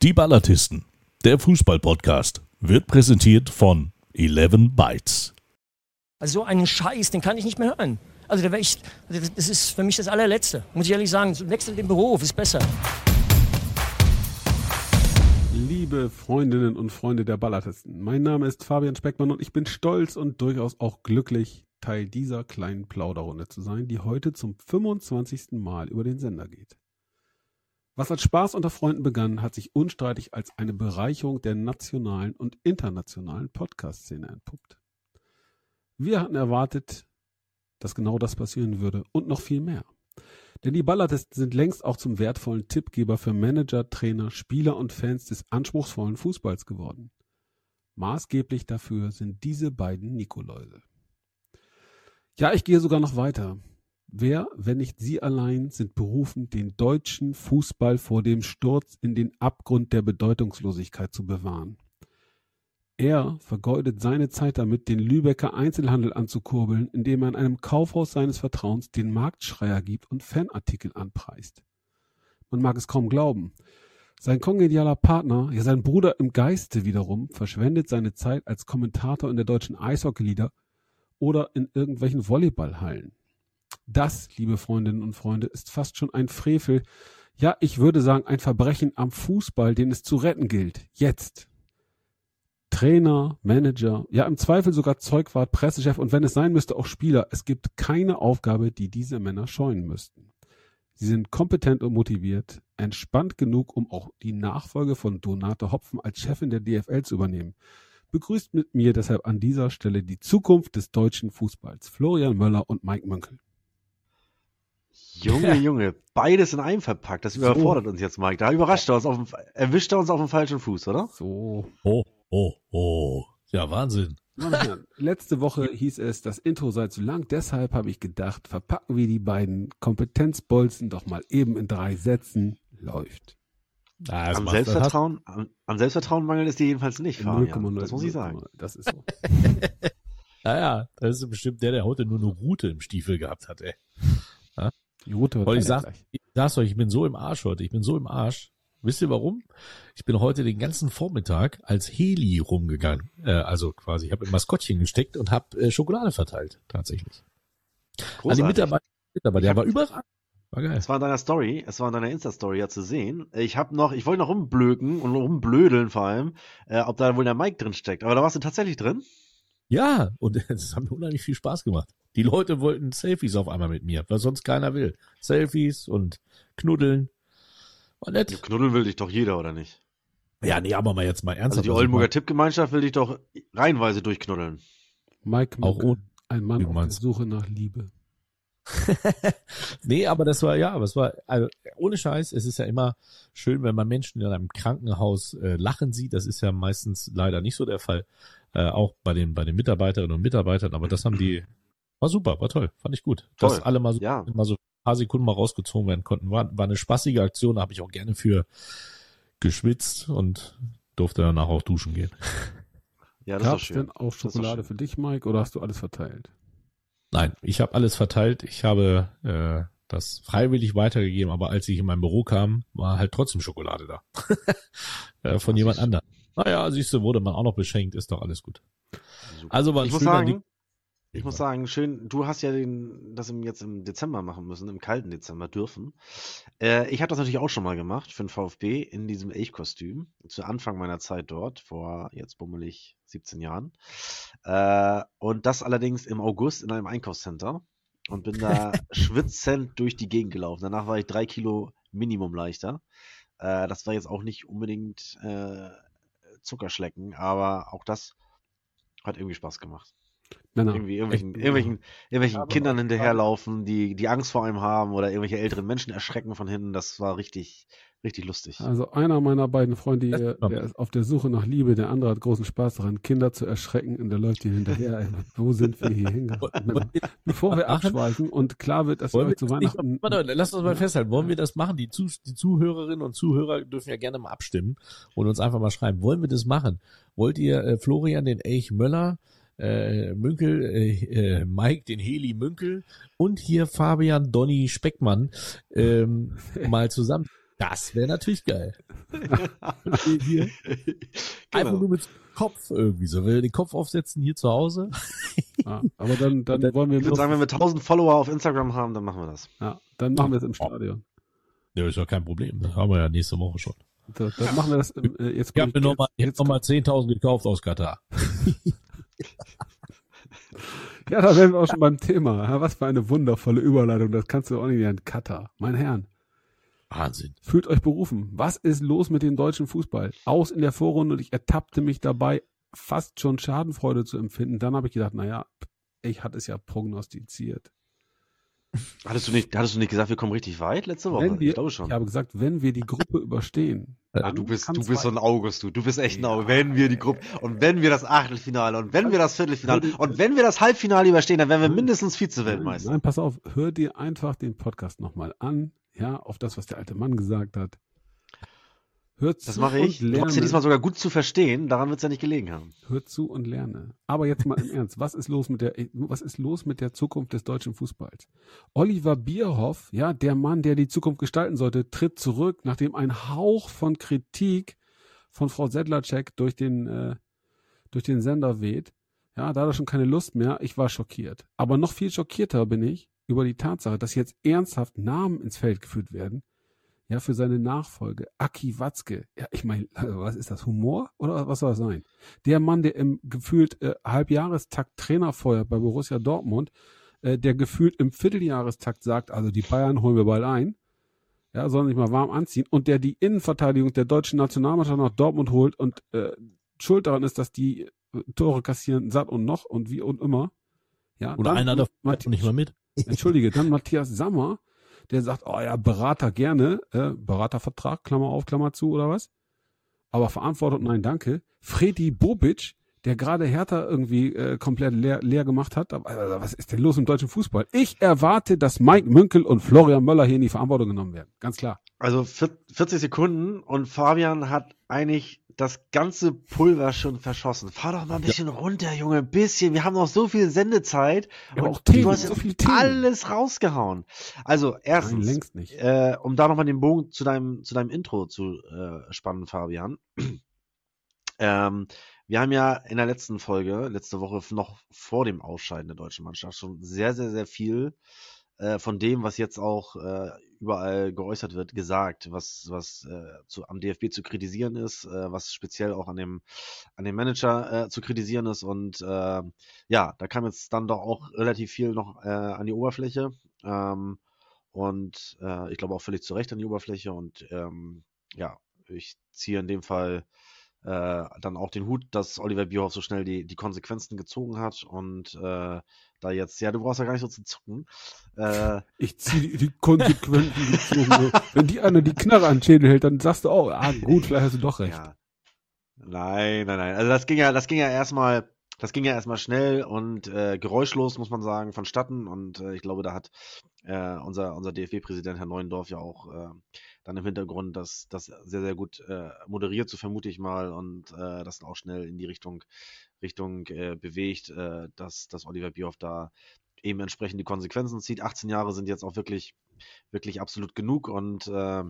Die Ballatisten, der Fußball-Podcast, wird präsentiert von 11 Bytes. Also so einen Scheiß, den kann ich nicht mehr hören. Also da ich, also das ist für mich das allerletzte, muss ich ehrlich sagen. Wechsel den Beruf, ist besser. Liebe Freundinnen und Freunde der Ballatisten, mein Name ist Fabian Speckmann und ich bin stolz und durchaus auch glücklich, Teil dieser kleinen Plauderrunde zu sein, die heute zum 25. Mal über den Sender geht. Was als Spaß unter Freunden begann, hat sich unstreitig als eine Bereicherung der nationalen und internationalen Podcast-Szene entpuppt. Wir hatten erwartet, dass genau das passieren würde und noch viel mehr. Denn die Ballatisten sind längst auch zum wertvollen Tippgeber für Manager, Trainer, Spieler und Fans des anspruchsvollen Fußballs geworden. Maßgeblich dafür sind diese beiden Nikoläuse. Ja, ich gehe sogar noch weiter. Wer, wenn nicht Sie allein, sind berufen, den deutschen Fußball vor dem Sturz in den Abgrund der Bedeutungslosigkeit zu bewahren. Er vergeudet seine Zeit damit, den Lübecker Einzelhandel anzukurbeln, indem er in einem Kaufhaus seines Vertrauens den Marktschreier gibt und Fanartikel anpreist. Man mag es kaum glauben. Sein kongenialer Partner, ja sein Bruder im Geiste wiederum, verschwendet seine Zeit als Kommentator in der deutschen Eishockeyliga oder in irgendwelchen Volleyballhallen. Das, liebe Freundinnen und Freunde, ist fast schon ein Frevel, ja, ich würde sagen, ein Verbrechen am Fußball, den es zu retten gilt. Jetzt. Trainer, Manager, ja im Zweifel sogar Zeugwart, Pressechef und wenn es sein müsste auch Spieler. Es gibt keine Aufgabe, die diese Männer scheuen müssten. Sie sind kompetent und motiviert, entspannt genug, um auch die Nachfolge von Donate Hopfen als Chefin der DFL zu übernehmen. Begrüßt mit mir deshalb an dieser Stelle die Zukunft des deutschen Fußballs, Florian Möller und Mike Mönkel. Junge, Junge, beides in einem verpackt. Das überfordert so. uns jetzt, Mike. Da überrascht er uns, auf dem, erwischt er uns auf dem falschen Fuß, oder? So. Oh, oh, oh. Ja, Wahnsinn. Letzte Woche hieß es, das Intro sei zu lang. Deshalb habe ich gedacht, verpacken wir die beiden Kompetenzbolzen doch mal eben in drei Sätzen. Läuft. Ah, am, Selbstvertrauen, am, am, Selbstvertrauen mangelt es dir jedenfalls nicht, Fabian. Das muss ich sagen. Das ist so. naja, das ist bestimmt der, der heute nur eine Route im Stiefel gehabt hat, ey. Die Weil ich sag, ich sag's euch, ich bin so im Arsch heute. Ich bin so im Arsch. Wisst ihr warum? Ich bin heute den ganzen Vormittag als Heli rumgegangen. Äh, also quasi, ich habe ein Maskottchen gesteckt und habe äh, Schokolade verteilt, tatsächlich. Großartig. An die Mitarbeiter, Mitarbeiter der war überall. War geil. Es war in deiner Story, es war in deiner Insta-Story ja zu sehen. Ich habe noch, ich wollte noch rumblöken und rumblödeln vor allem, äh, ob da wohl der Mike drin steckt. Aber da warst du tatsächlich drin? Ja, und es hat mir unheimlich viel Spaß gemacht. Die Leute wollten Selfies auf einmal mit mir, was sonst keiner will. Selfies und knuddeln. War nett. Ja, knuddeln will dich doch jeder, oder nicht? Ja, nee, aber mal jetzt mal ernsthaft. Also die Oldenburger Tippgemeinschaft will dich doch reihenweise durchknuddeln. Mike, auch ohne, ein Mann auf der Suche nach Liebe. nee, aber das war, ja, aber es war, also, ohne Scheiß, es ist ja immer schön, wenn man Menschen in einem Krankenhaus äh, lachen sieht. Das ist ja meistens leider nicht so der Fall. Äh, auch bei den, bei den Mitarbeiterinnen und Mitarbeitern. Aber das haben die, war super, war toll, fand ich gut. Toll. Dass alle mal so, ja. mal so ein paar Sekunden mal rausgezogen werden konnten. War, war eine spaßige Aktion, da habe ich auch gerne für geschwitzt und durfte danach auch duschen gehen. Ja, das Gab's ist schön. denn auch Schokolade für dich, Mike, oder hast du alles verteilt? Nein, ich habe alles verteilt. Ich habe äh, das freiwillig weitergegeben, aber als ich in mein Büro kam, war halt trotzdem Schokolade da. äh, von jemand anderem. Naja, siehst du, wurde man auch noch beschenkt, ist doch alles gut. Super. Also war ein ich muss sagen, ich muss sagen, schön, du hast ja den, das jetzt im Dezember machen müssen, im kalten Dezember dürfen. Äh, ich habe das natürlich auch schon mal gemacht für den VfB in diesem Elchkostüm. Zu Anfang meiner Zeit dort, vor jetzt bummelig 17 Jahren. Äh, und das allerdings im August in einem Einkaufscenter und bin da schwitzend durch die Gegend gelaufen. Danach war ich drei Kilo Minimum leichter. Äh, das war jetzt auch nicht unbedingt äh, Zuckerschlecken, aber auch das hat irgendwie Spaß gemacht. Nein, Irgendwie irgendwelchen, irgendwelchen, irgendwelchen ja, Kindern hinterherlaufen, die, die Angst vor einem haben oder irgendwelche älteren Menschen erschrecken von hinten. Das war richtig, richtig lustig. Also einer meiner beiden Freunde, der, der ist auf der Suche nach Liebe, der andere hat großen Spaß daran, Kinder zu erschrecken und der läuft hier hinterher. Wo sind wir hier hingekommen? Bevor wir abschweifen und klar wird, dass wir zu Weihnachten... Nicht, warte, lass uns mal festhalten. Wollen wir das machen? Die, Zu, die Zuhörerinnen und Zuhörer dürfen ja gerne mal abstimmen und uns einfach mal schreiben. Wollen wir das machen? Wollt ihr äh, Florian den Elch Möller äh, Münkel, äh, äh, Mike, den Heli Münkel und hier Fabian Donny Speckmann ähm, mal zusammen Das wäre natürlich geil. hier. Einfach genau. nur mit Kopf irgendwie so. Wenn wir den Kopf aufsetzen hier zu Hause. Ja, aber dann, dann, dann wollen wir. Ich würde sagen, wenn wir 1000 Follower auf Instagram haben, dann machen wir das. Ja, dann machen wir es im Stadion. Ja, ist ja kein Problem. Das haben wir ja nächste Woche schon. Da, dann machen wir das äh, jetzt. Ich habe mir nochmal noch, mal, 10.000 gekauft aus Katar. ja, da wären wir auch schon beim Thema. Was für eine wundervolle Überleitung. Das kannst du auch nicht in Katar. Mein Herrn. Wahnsinn. Fühlt euch berufen. Was ist los mit dem deutschen Fußball? Aus in der Vorrunde und ich ertappte mich dabei, fast schon Schadenfreude zu empfinden. Dann habe ich gedacht, naja, ich hatte es ja prognostiziert. Hattest du nicht, hattest du nicht gesagt, wir kommen richtig weit letzte Woche? Wir, ich glaube schon. Ich habe gesagt, wenn wir die Gruppe überstehen. Ah, du bist, du bist so ein August, du. Du bist echt ein August. Wenn wir die Gruppe, und wenn wir das Achtelfinale, und wenn wir das Viertelfinale, und wenn wir das Halbfinale überstehen, dann werden wir mindestens Vize-Weltmeister. Nein, pass auf, hör dir einfach den Podcast nochmal an, ja, auf das, was der alte Mann gesagt hat. Hört das mache ich. Du machst ja diesmal sogar gut zu verstehen. Daran wird es ja nicht gelegen haben. Hör zu und lerne. Aber jetzt mal im Ernst. Was ist los mit der, was ist los mit der Zukunft des deutschen Fußballs? Oliver Bierhoff, ja, der Mann, der die Zukunft gestalten sollte, tritt zurück, nachdem ein Hauch von Kritik von Frau Sedlacek durch den, äh, durch den Sender weht. Ja, da hat er schon keine Lust mehr. Ich war schockiert. Aber noch viel schockierter bin ich über die Tatsache, dass jetzt ernsthaft Namen ins Feld geführt werden, ja, für seine Nachfolge. Aki Watzke. Ja, ich meine, also was ist das? Humor? Oder was soll das sein? Der Mann, der im gefühlt äh, Halbjahrestakt Trainer feuert bei Borussia Dortmund, äh, der gefühlt im Vierteljahrestakt sagt, also die Bayern holen wir bald ein, ja, sollen sich mal warm anziehen, und der die Innenverteidigung der deutschen Nationalmannschaft nach Dortmund holt und äh, schuld daran ist, dass die äh, Tore kassieren, satt und noch und wie und immer. Ja, Oder einer davon nicht mal mit. Entschuldige, dann Matthias Sammer, der sagt, oh ja, Berater gerne, äh, Beratervertrag, Klammer auf, Klammer zu oder was. Aber Verantwortung, nein, danke. Freddy Bobic, der gerade Hertha irgendwie äh, komplett leer, leer gemacht hat. Also, was ist denn los im deutschen Fußball? Ich erwarte, dass Mike Münkel und Florian Möller hier in die Verantwortung genommen werden. Ganz klar. Also 40 Sekunden und Fabian hat eigentlich das ganze Pulver schon verschossen. Fahr doch mal ein bisschen ja. runter, Junge, ein bisschen. Wir haben noch so viel Sendezeit. Ja, und Themen, du hast so viel alles rausgehauen. Also, erstens, Nein, längst nicht. Äh, um da nochmal den Bogen zu deinem, zu deinem Intro zu äh, spannen, Fabian. ähm, wir haben ja in der letzten Folge, letzte Woche noch vor dem Ausscheiden der deutschen Mannschaft schon sehr, sehr, sehr viel äh, von dem, was jetzt auch äh, überall geäußert wird, gesagt, was, was äh, zu, am DFB zu kritisieren ist, äh, was speziell auch an dem, an dem Manager äh, zu kritisieren ist. Und äh, ja, da kam jetzt dann doch auch relativ viel noch äh, an die Oberfläche. Ähm, und äh, ich glaube auch völlig zu Recht an die Oberfläche. Und ähm, ja, ich ziehe in dem Fall äh, dann auch den Hut, dass Oliver Bierhoff so schnell die, die Konsequenzen gezogen hat und äh, da jetzt, ja, du brauchst ja gar nicht so zu zucken. Äh, ich ziehe die, Konsequenzen gezogen. Wenn die einer die Knarre an den Schädel hält, dann sagst du, oh, ah, gut, vielleicht hast du doch recht. Ja. Nein, nein, nein. Also das ging ja, das ging ja erstmal, das ging ja erstmal schnell und äh, geräuschlos, muss man sagen, vonstatten. Und äh, ich glaube, da hat äh, unser, unser DFB-Präsident Herr Neuendorf ja auch äh, dann im Hintergrund das, das sehr, sehr gut äh, moderiert, so vermute ich mal, und äh, das auch schnell in die Richtung, Richtung äh, bewegt, äh, dass, dass Oliver Bierhoff da eben entsprechend die Konsequenzen zieht. 18 Jahre sind jetzt auch wirklich, wirklich absolut genug und äh,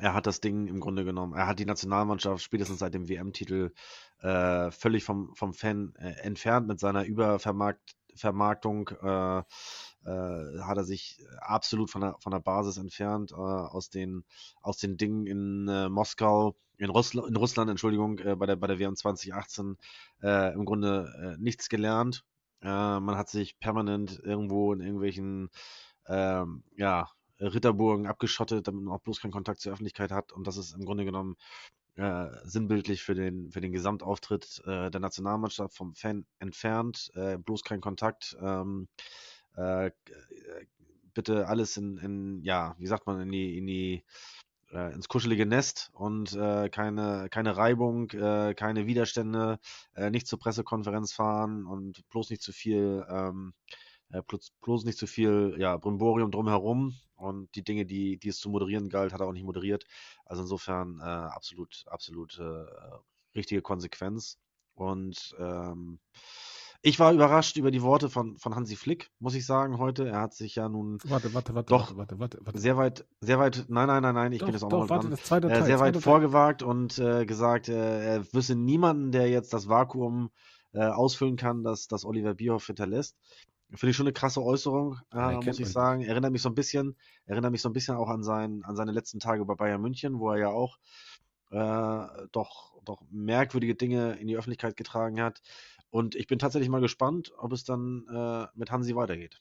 er hat das Ding im Grunde genommen, er hat die Nationalmannschaft spätestens seit dem WM-Titel äh, völlig vom, vom Fan äh, entfernt mit seiner Übervermarktung. Äh, äh, hat er sich absolut von der, von der Basis entfernt, äh, aus, den, aus den Dingen in äh, Moskau, in, Russl in Russland, Entschuldigung, äh, bei, der, bei der WM 2018 äh, im Grunde äh, nichts gelernt. man hat sich permanent irgendwo in irgendwelchen ähm, ja, Ritterburgen abgeschottet, damit man auch bloß keinen Kontakt zur Öffentlichkeit hat. Und das ist im Grunde genommen äh, sinnbildlich für den, für den Gesamtauftritt äh, der Nationalmannschaft vom Fan entfernt, äh, bloß kein Kontakt. Ähm, äh, bitte alles in, in, ja, wie sagt man, in die, in die, äh, ins kuschelige Nest und äh, keine, keine Reibung, äh, keine Widerstände, äh, nicht zur Pressekonferenz fahren und bloß nicht zu viel, ähm, äh, bloß, bloß nicht zu viel, ja, Brimborium drumherum und die Dinge, die, die es zu moderieren galt, hat er auch nicht moderiert. Also insofern äh, absolut, absolut äh, richtige Konsequenz und ähm, Ich war überrascht über die Worte von, von Hansi Flick, muss ich sagen, heute. Er hat sich ja nun warte, warte, warte, doch warte, warte, warte, sehr weit, sehr weit, nein, nein, nein, nein, ich doch, bin jetzt auch doch, noch warte, dran. das zweite Äh, Teil, sehr weit zweite vorgewagt und äh, gesagt, äh, er wüsste niemanden, der jetzt das Vakuum äh, ausfüllen kann, das, das Oliver Bierhoff hinterlässt. Finde ich schon eine krasse Äußerung, äh, muss ich sagen. Erinnert mich so ein bisschen, erinnert mich so ein bisschen auch an, sein, an seine letzten Tage bei Bayern München, wo er ja auch äh, doch, doch merkwürdige Dinge in die Öffentlichkeit getragen hat. Und ich bin tatsächlich mal gespannt, ob es dann äh, mit Hansi weitergeht.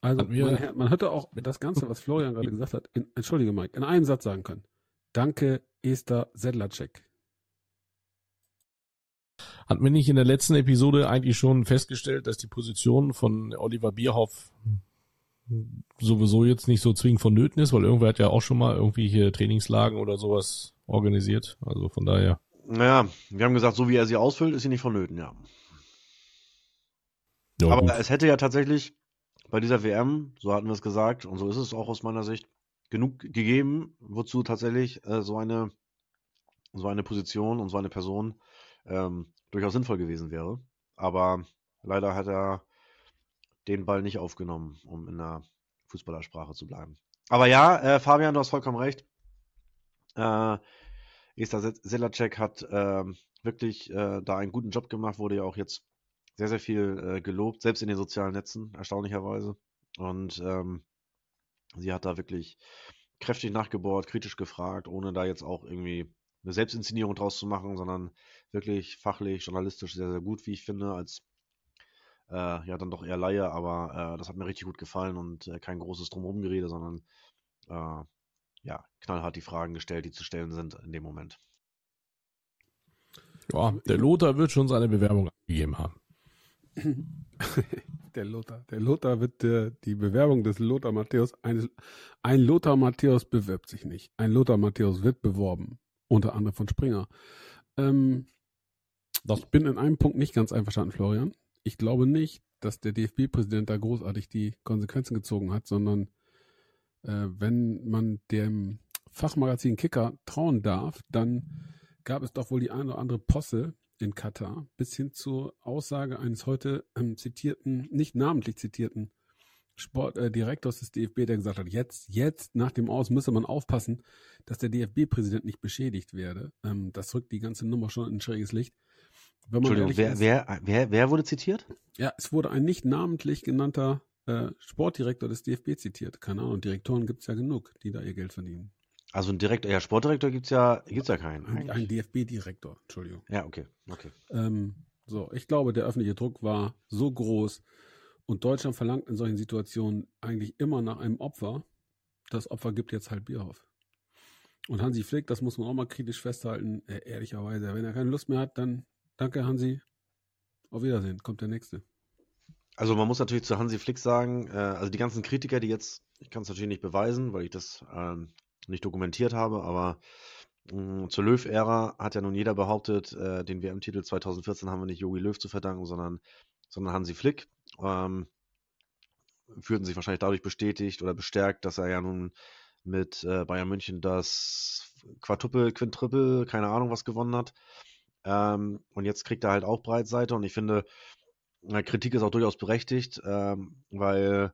Also man, man hätte auch das Ganze, was Florian gerade gesagt hat, in, entschuldige Mike, in einem Satz sagen können. Danke, Esther Sedlacek. Hat mir nicht in der letzten Episode eigentlich schon festgestellt, dass die Position von Oliver Bierhoff sowieso jetzt nicht so zwingend vonnöten ist, weil irgendwer hat ja auch schon mal irgendwie hier Trainingslagen oder sowas organisiert. Also von daher. Naja, wir haben gesagt, so wie er sie ausfüllt, ist sie nicht vonnöten, ja. Ja, Aber gut. es hätte ja tatsächlich bei dieser WM, so hatten wir es gesagt, und so ist es auch aus meiner Sicht, genug gegeben, wozu tatsächlich äh, so eine so eine Position und so eine Person ähm, durchaus sinnvoll gewesen wäre. Aber leider hat er den Ball nicht aufgenommen, um in der Fußballersprache zu bleiben. Aber ja, äh, Fabian, du hast vollkommen recht. Äh, Esther Se- Selacek hat ähm, wirklich äh, da einen guten Job gemacht, wurde ja auch jetzt sehr, sehr viel äh, gelobt, selbst in den sozialen Netzen, erstaunlicherweise. Und ähm, sie hat da wirklich kräftig nachgebohrt, kritisch gefragt, ohne da jetzt auch irgendwie eine Selbstinszenierung draus zu machen, sondern wirklich fachlich, journalistisch sehr, sehr gut, wie ich finde, als äh, ja dann doch eher Laie, aber äh, das hat mir richtig gut gefallen und äh, kein großes Drumherumgerede, sondern äh, ja, knallhart die Fragen gestellt, die zu stellen sind in dem Moment. Ja, der Lothar wird schon seine Bewerbung abgegeben haben. Der Lothar. Der Lothar wird äh, die Bewerbung des Lothar Matthäus, eines, ein Lothar Matthäus bewirbt sich nicht. Ein Lothar Matthäus wird beworben. Unter anderem von Springer. Ähm, ich bin in einem Punkt nicht ganz einverstanden, Florian. Ich glaube nicht, dass der DFB-Präsident da großartig die Konsequenzen gezogen hat, sondern äh, wenn man dem Fachmagazin Kicker trauen darf, dann gab es doch wohl die eine oder andere Posse in Katar, bis hin zur Aussage eines heute ähm, zitierten, nicht namentlich zitierten Sportdirektors äh, des DFB, der gesagt hat, jetzt, jetzt nach dem Aus müsse man aufpassen, dass der DFB-Präsident nicht beschädigt werde. Ähm, das rückt die ganze Nummer schon in ein schräges Licht. Entschuldigung, wer, ist, wer, wer, wer wurde zitiert? ja, es wurde ein nicht namentlich genannter äh, Sportdirektor des DFB zitiert. Keine Ahnung, Direktoren gibt es ja genug, die da ihr Geld verdienen. Also ein Direktor, ja, Sportdirektor gibt's ja, gibt's ja keinen. Ein, ein DFB-Direktor, Entschuldigung. Ja, okay, okay. Ähm, so, ich glaube, der öffentliche Druck war so groß und Deutschland verlangt in solchen Situationen eigentlich immer nach einem Opfer. Das Opfer gibt jetzt halt Bierhoff. Und Hansi Flick, das muss man auch mal kritisch festhalten, äh, ehrlicherweise, wenn er keine Lust mehr hat, dann danke Hansi, auf Wiedersehen, kommt der nächste. Also man muss natürlich zu Hansi Flick sagen, äh, also die ganzen Kritiker, die jetzt, ich kann es natürlich nicht beweisen, weil ich das ähm, nicht dokumentiert habe, aber mh, zur Löw-Ära hat ja nun jeder behauptet, äh, den WM-Titel 2014 haben wir nicht Jogi Löw zu verdanken, sondern, sondern Hansi Flick. Ähm, fühlten sich wahrscheinlich dadurch bestätigt oder bestärkt, dass er ja nun mit äh, Bayern München das Quadruple, Quintriple, keine Ahnung was gewonnen hat. Ähm, und jetzt kriegt er halt auch Breitseite und ich finde, äh, Kritik ist auch durchaus berechtigt, ähm, weil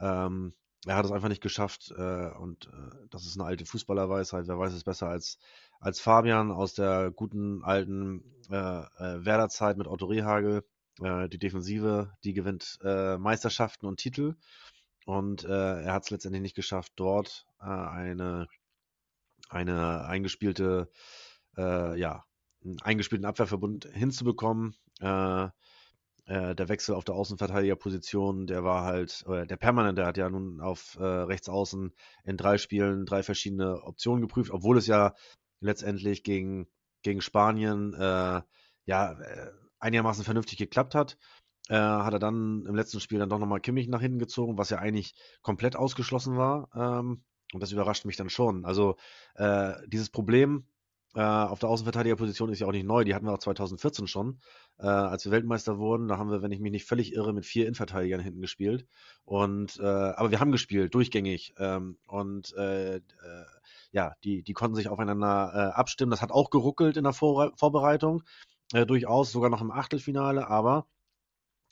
ähm, er hat es einfach nicht geschafft äh, und äh, das ist eine alte Fußballerweisheit. Wer weiß es besser als, als Fabian aus der guten alten äh, äh, Werderzeit mit Otto Rehagel. Äh, die Defensive, die gewinnt äh, Meisterschaften und Titel und äh, er hat es letztendlich nicht geschafft, dort äh, eine, eine eingespielte, äh, ja, einen eingespielten Abwehrverbund hinzubekommen. Der Wechsel auf der Außenverteidigerposition, der war halt, der permanent, der hat ja nun auf rechts außen in drei Spielen drei verschiedene Optionen geprüft, obwohl es ja letztendlich gegen, gegen Spanien äh, ja einigermaßen vernünftig geklappt hat. Äh, hat er dann im letzten Spiel dann doch nochmal Kimmich nach hinten gezogen, was ja eigentlich komplett ausgeschlossen war. Ähm, und das überrascht mich dann schon. Also äh, dieses Problem äh, auf der Außenverteidigerposition ist ja auch nicht neu. Die hatten wir auch 2014 schon, äh, als wir Weltmeister wurden. Da haben wir, wenn ich mich nicht völlig irre, mit vier Innenverteidigern hinten gespielt. Und äh, aber wir haben gespielt durchgängig. Ähm, und äh, äh, ja, die die konnten sich aufeinander abstimmen. Das hat auch geruckelt in der Vor Vorbereitung. Äh, durchaus, sogar noch im Achtelfinale, aber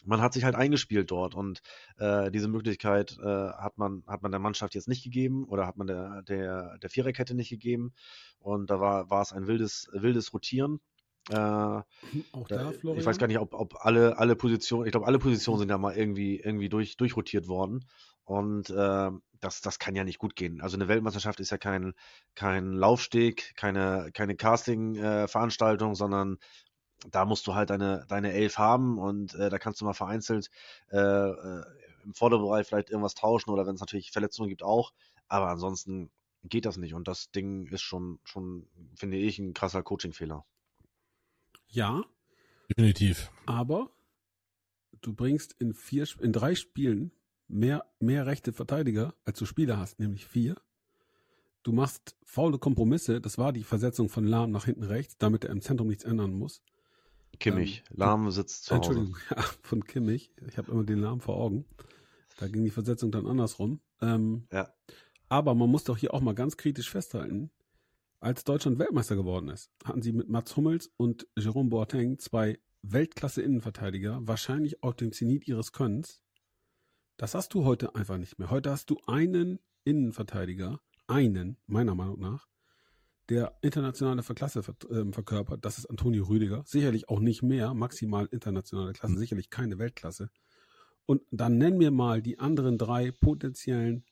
man hat sich halt eingespielt dort und äh, diese Möglichkeit äh, hat man hat man der Mannschaft jetzt nicht gegeben oder hat man der der der Viererkette nicht gegeben und da war war es ein wildes wildes Rotieren. Äh, Auch da, Florian? Ich weiß gar nicht, ob, ob alle alle Positionen, ich glaube alle Positionen sind ja mal irgendwie irgendwie durch durchrotiert worden und äh, das das kann ja nicht gut gehen. Also eine Weltmeisterschaft ist ja kein kein Laufsteg, keine keine Casting äh, Veranstaltung, sondern da musst du halt deine, deine Elf haben und äh, da kannst du mal vereinzelt äh, äh, im Vorderbereich vielleicht irgendwas tauschen oder wenn es natürlich Verletzungen gibt auch. Aber ansonsten geht das nicht und das Ding ist schon, schon finde ich, ein krasser Coaching-Fehler. Ja. Definitiv. Aber du bringst in vier, in drei Spielen mehr, mehr rechte Verteidiger, als du Spieler hast, nämlich vier. Du machst faule Kompromisse, das war die Versetzung von Lahm nach hinten rechts, damit er im Zentrum nichts ändern muss. Kimmich. Ähm, Lahm sitzt zu Hause. Entschuldigung, ja, von Kimmich. Ich habe immer den Namen vor Augen. Da ging die Versetzung dann andersrum. Ähm, ja. Aber man muss doch hier auch mal ganz kritisch festhalten, als Deutschland Weltmeister geworden ist, hatten sie mit Mats Hummels und Jerome Boateng zwei Weltklasse-Innenverteidiger, wahrscheinlich auf dem Zenit ihres Könnens. Das hast du heute einfach nicht mehr. Heute hast du einen Innenverteidiger, einen, meiner Meinung nach, der internationale Klasse äh, verkörpert, das ist Antonio Rüdiger. Sicherlich auch nicht mehr, maximal internationale Klasse, mhm. sicherlich keine Weltklasse. Und dann nennen wir mal die anderen drei potenziellen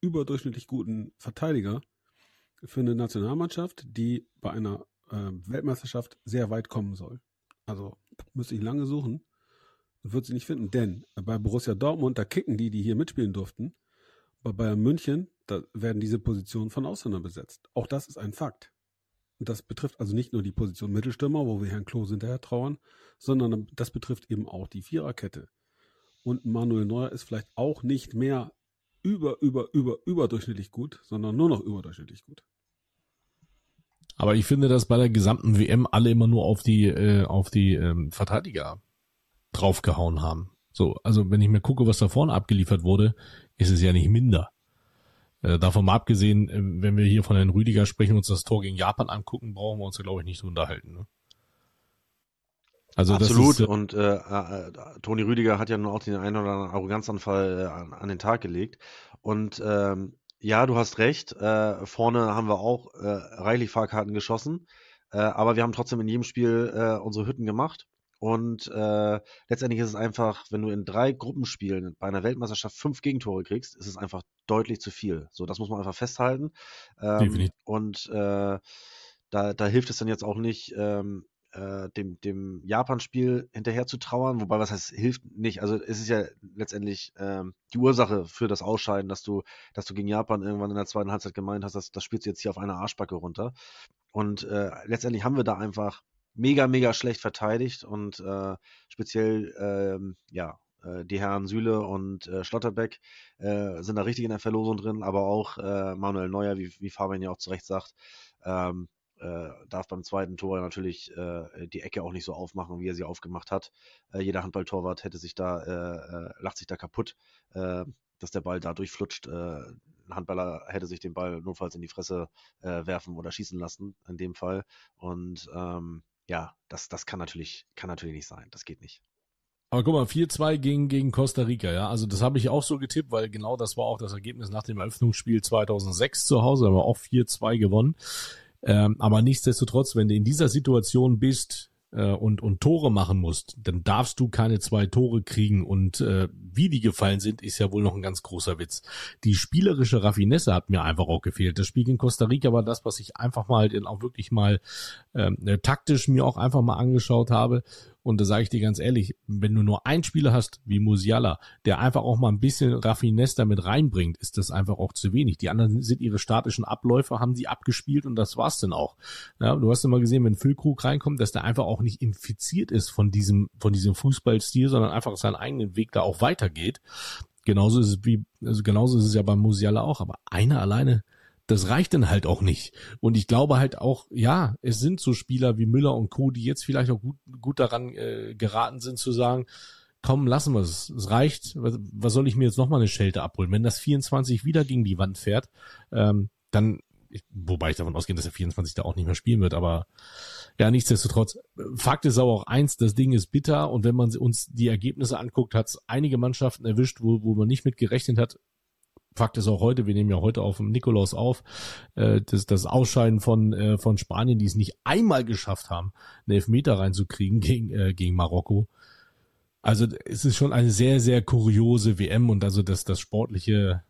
überdurchschnittlich guten Verteidiger für eine Nationalmannschaft, die bei einer äh, Weltmeisterschaft sehr weit kommen soll. Also müsste ich lange suchen und würde sie nicht finden. Denn bei Borussia Dortmund, da kicken die, die hier mitspielen durften. Bei Bayern München, da werden diese Positionen von Ausländern besetzt. Auch das ist ein Fakt. Und das betrifft also nicht nur die Position Mittelstürmer, wo wir Herrn Klose hinterher trauern, sondern das betrifft eben auch die Viererkette. Und Manuel Neuer ist vielleicht auch nicht mehr über, über, über, überdurchschnittlich gut, sondern nur noch überdurchschnittlich gut. Aber ich finde, dass bei der gesamten WM alle immer nur auf die, äh, auf die ähm, Verteidiger draufgehauen haben. So, also wenn ich mir gucke, was da vorne abgeliefert wurde, ist es ja nicht minder. Äh, davon mal abgesehen, äh, wenn wir hier von Herrn Rüdiger sprechen und uns das Tor gegen Japan angucken, brauchen wir uns da glaube ich nicht so unterhalten. Ne? Also Absolut. Ist, äh, und äh, äh, Toni Rüdiger hat ja nun auch den einen oder anderen Arroganzanfall äh, an, an, den Tag gelegt. Und ähm, ja, du hast recht. Vorne haben wir auch reichlich Fahrkarten geschossen. Aber wir haben trotzdem in jedem Spiel unsere Hütten gemacht. Und äh, letztendlich ist es einfach, wenn du in drei Gruppenspielen bei einer Weltmeisterschaft fünf Gegentore kriegst, ist es einfach deutlich zu viel. So, das muss man einfach festhalten. Ähm, und äh, da, da hilft es dann jetzt auch nicht, ähm, äh, dem, dem Japan-Spiel hinterher zu trauern, wobei was heißt, hilft nicht. Also es ist ja letztendlich ähm, die Ursache für das Ausscheiden, dass du, dass du gegen Japan irgendwann in der zweiten Halbzeit gemeint hast, dass das spielst du jetzt hier auf einer Arschbacke runter. Und äh, letztendlich haben wir da einfach mega, mega schlecht verteidigt und äh, speziell, ähm, ja, äh, die Herren Süle und äh, Schlotterbeck äh, sind da richtig in der Verlosung drin, aber auch äh, Manuel Neuer, wie, wie Fabian ja auch zu Recht sagt, ähm, äh, darf beim zweiten Tor natürlich äh, die Ecke auch nicht so aufmachen, wie er sie aufgemacht hat. Äh, jeder Handballtorwart hätte sich da, äh, äh, lacht sich da kaputt, äh, dass der Ball da durchflutscht. Äh, ein Handballer hätte sich den Ball notfalls in die Fresse äh, werfen oder schießen lassen, in dem Fall. Und ähm, ja, das, das kann natürlich, kann natürlich nicht sein. Das geht nicht. Aber guck mal, 4-2 gegen, gegen Costa Rica, ja. Also das habe ich auch so getippt, weil genau das war auch das Ergebnis nach dem Eröffnungsspiel 2006 zu Hause. Haben wir auch 4-2 gewonnen. Ähm, aber nichtsdestotrotz, wenn du in dieser Situation bist, äh, und, und Tore machen musst, dann darfst du keine zwei Tore kriegen. Und äh, wie die gefallen sind, ist ja wohl noch ein ganz großer Witz. Die spielerische Raffinesse hat mir einfach auch gefehlt. Das Spiel gegen Costa Rica war das, was ich einfach mal auch wirklich mal ähm, äh, taktisch mir auch einfach mal angeschaut habe. Und da sage ich dir ganz ehrlich, wenn du nur einen Spieler hast, wie Musiala, der einfach auch mal ein bisschen Raffinesse damit reinbringt, ist das einfach auch zu wenig. Die anderen sind ihre statischen Abläufe, haben sie abgespielt und das war's dann auch. Ja, du hast immer gesehen, wenn Füllkrug reinkommt, dass der einfach auch nicht infiziert ist von diesem, von diesem Fußballstil, sondern einfach seinen eigenen Weg da auch weitergeht. Genauso ist es wie, also genauso ist es ja beim Musiala auch, aber einer alleine das reicht dann halt auch nicht. Und ich glaube halt auch, ja, es sind so Spieler wie Müller und Co., die jetzt vielleicht auch gut, gut daran äh, geraten sind zu sagen, komm, lassen wir es. Es reicht. Was, was soll ich mir jetzt nochmal eine Schelte abholen? Wenn das 24 wieder gegen die Wand fährt, ähm, dann, wobei ich davon ausgehe, dass der 24 da auch nicht mehr spielen wird, aber Ja, nichtsdestotrotz, Fakt ist aber auch eins, das Ding ist bitter und wenn man uns die Ergebnisse anguckt, hat es einige Mannschaften erwischt, wo, wo man nicht mit gerechnet hat. Fakt ist auch heute, wir nehmen ja heute auf dem Nikolaus auf, äh, das, das Ausscheiden von, äh, von Spanien, die es nicht einmal geschafft haben, einen Elfmeter reinzukriegen gegen, äh, gegen Marokko. Also es ist schon eine sehr, sehr kuriose WM und also das, das Sportliche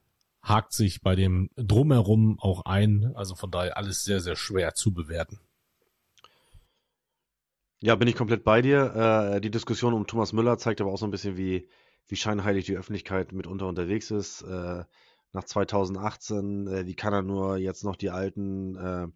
hakt sich bei dem Drumherum auch ein. Also von daher alles sehr, sehr schwer zu bewerten. Ja, bin ich komplett bei dir. Äh, die Diskussion um Thomas Müller zeigt aber auch so ein bisschen, wie, wie scheinheilig die Öffentlichkeit mitunter unterwegs ist. Äh, nach 2018, äh, wie kann er nur jetzt noch die alten äh,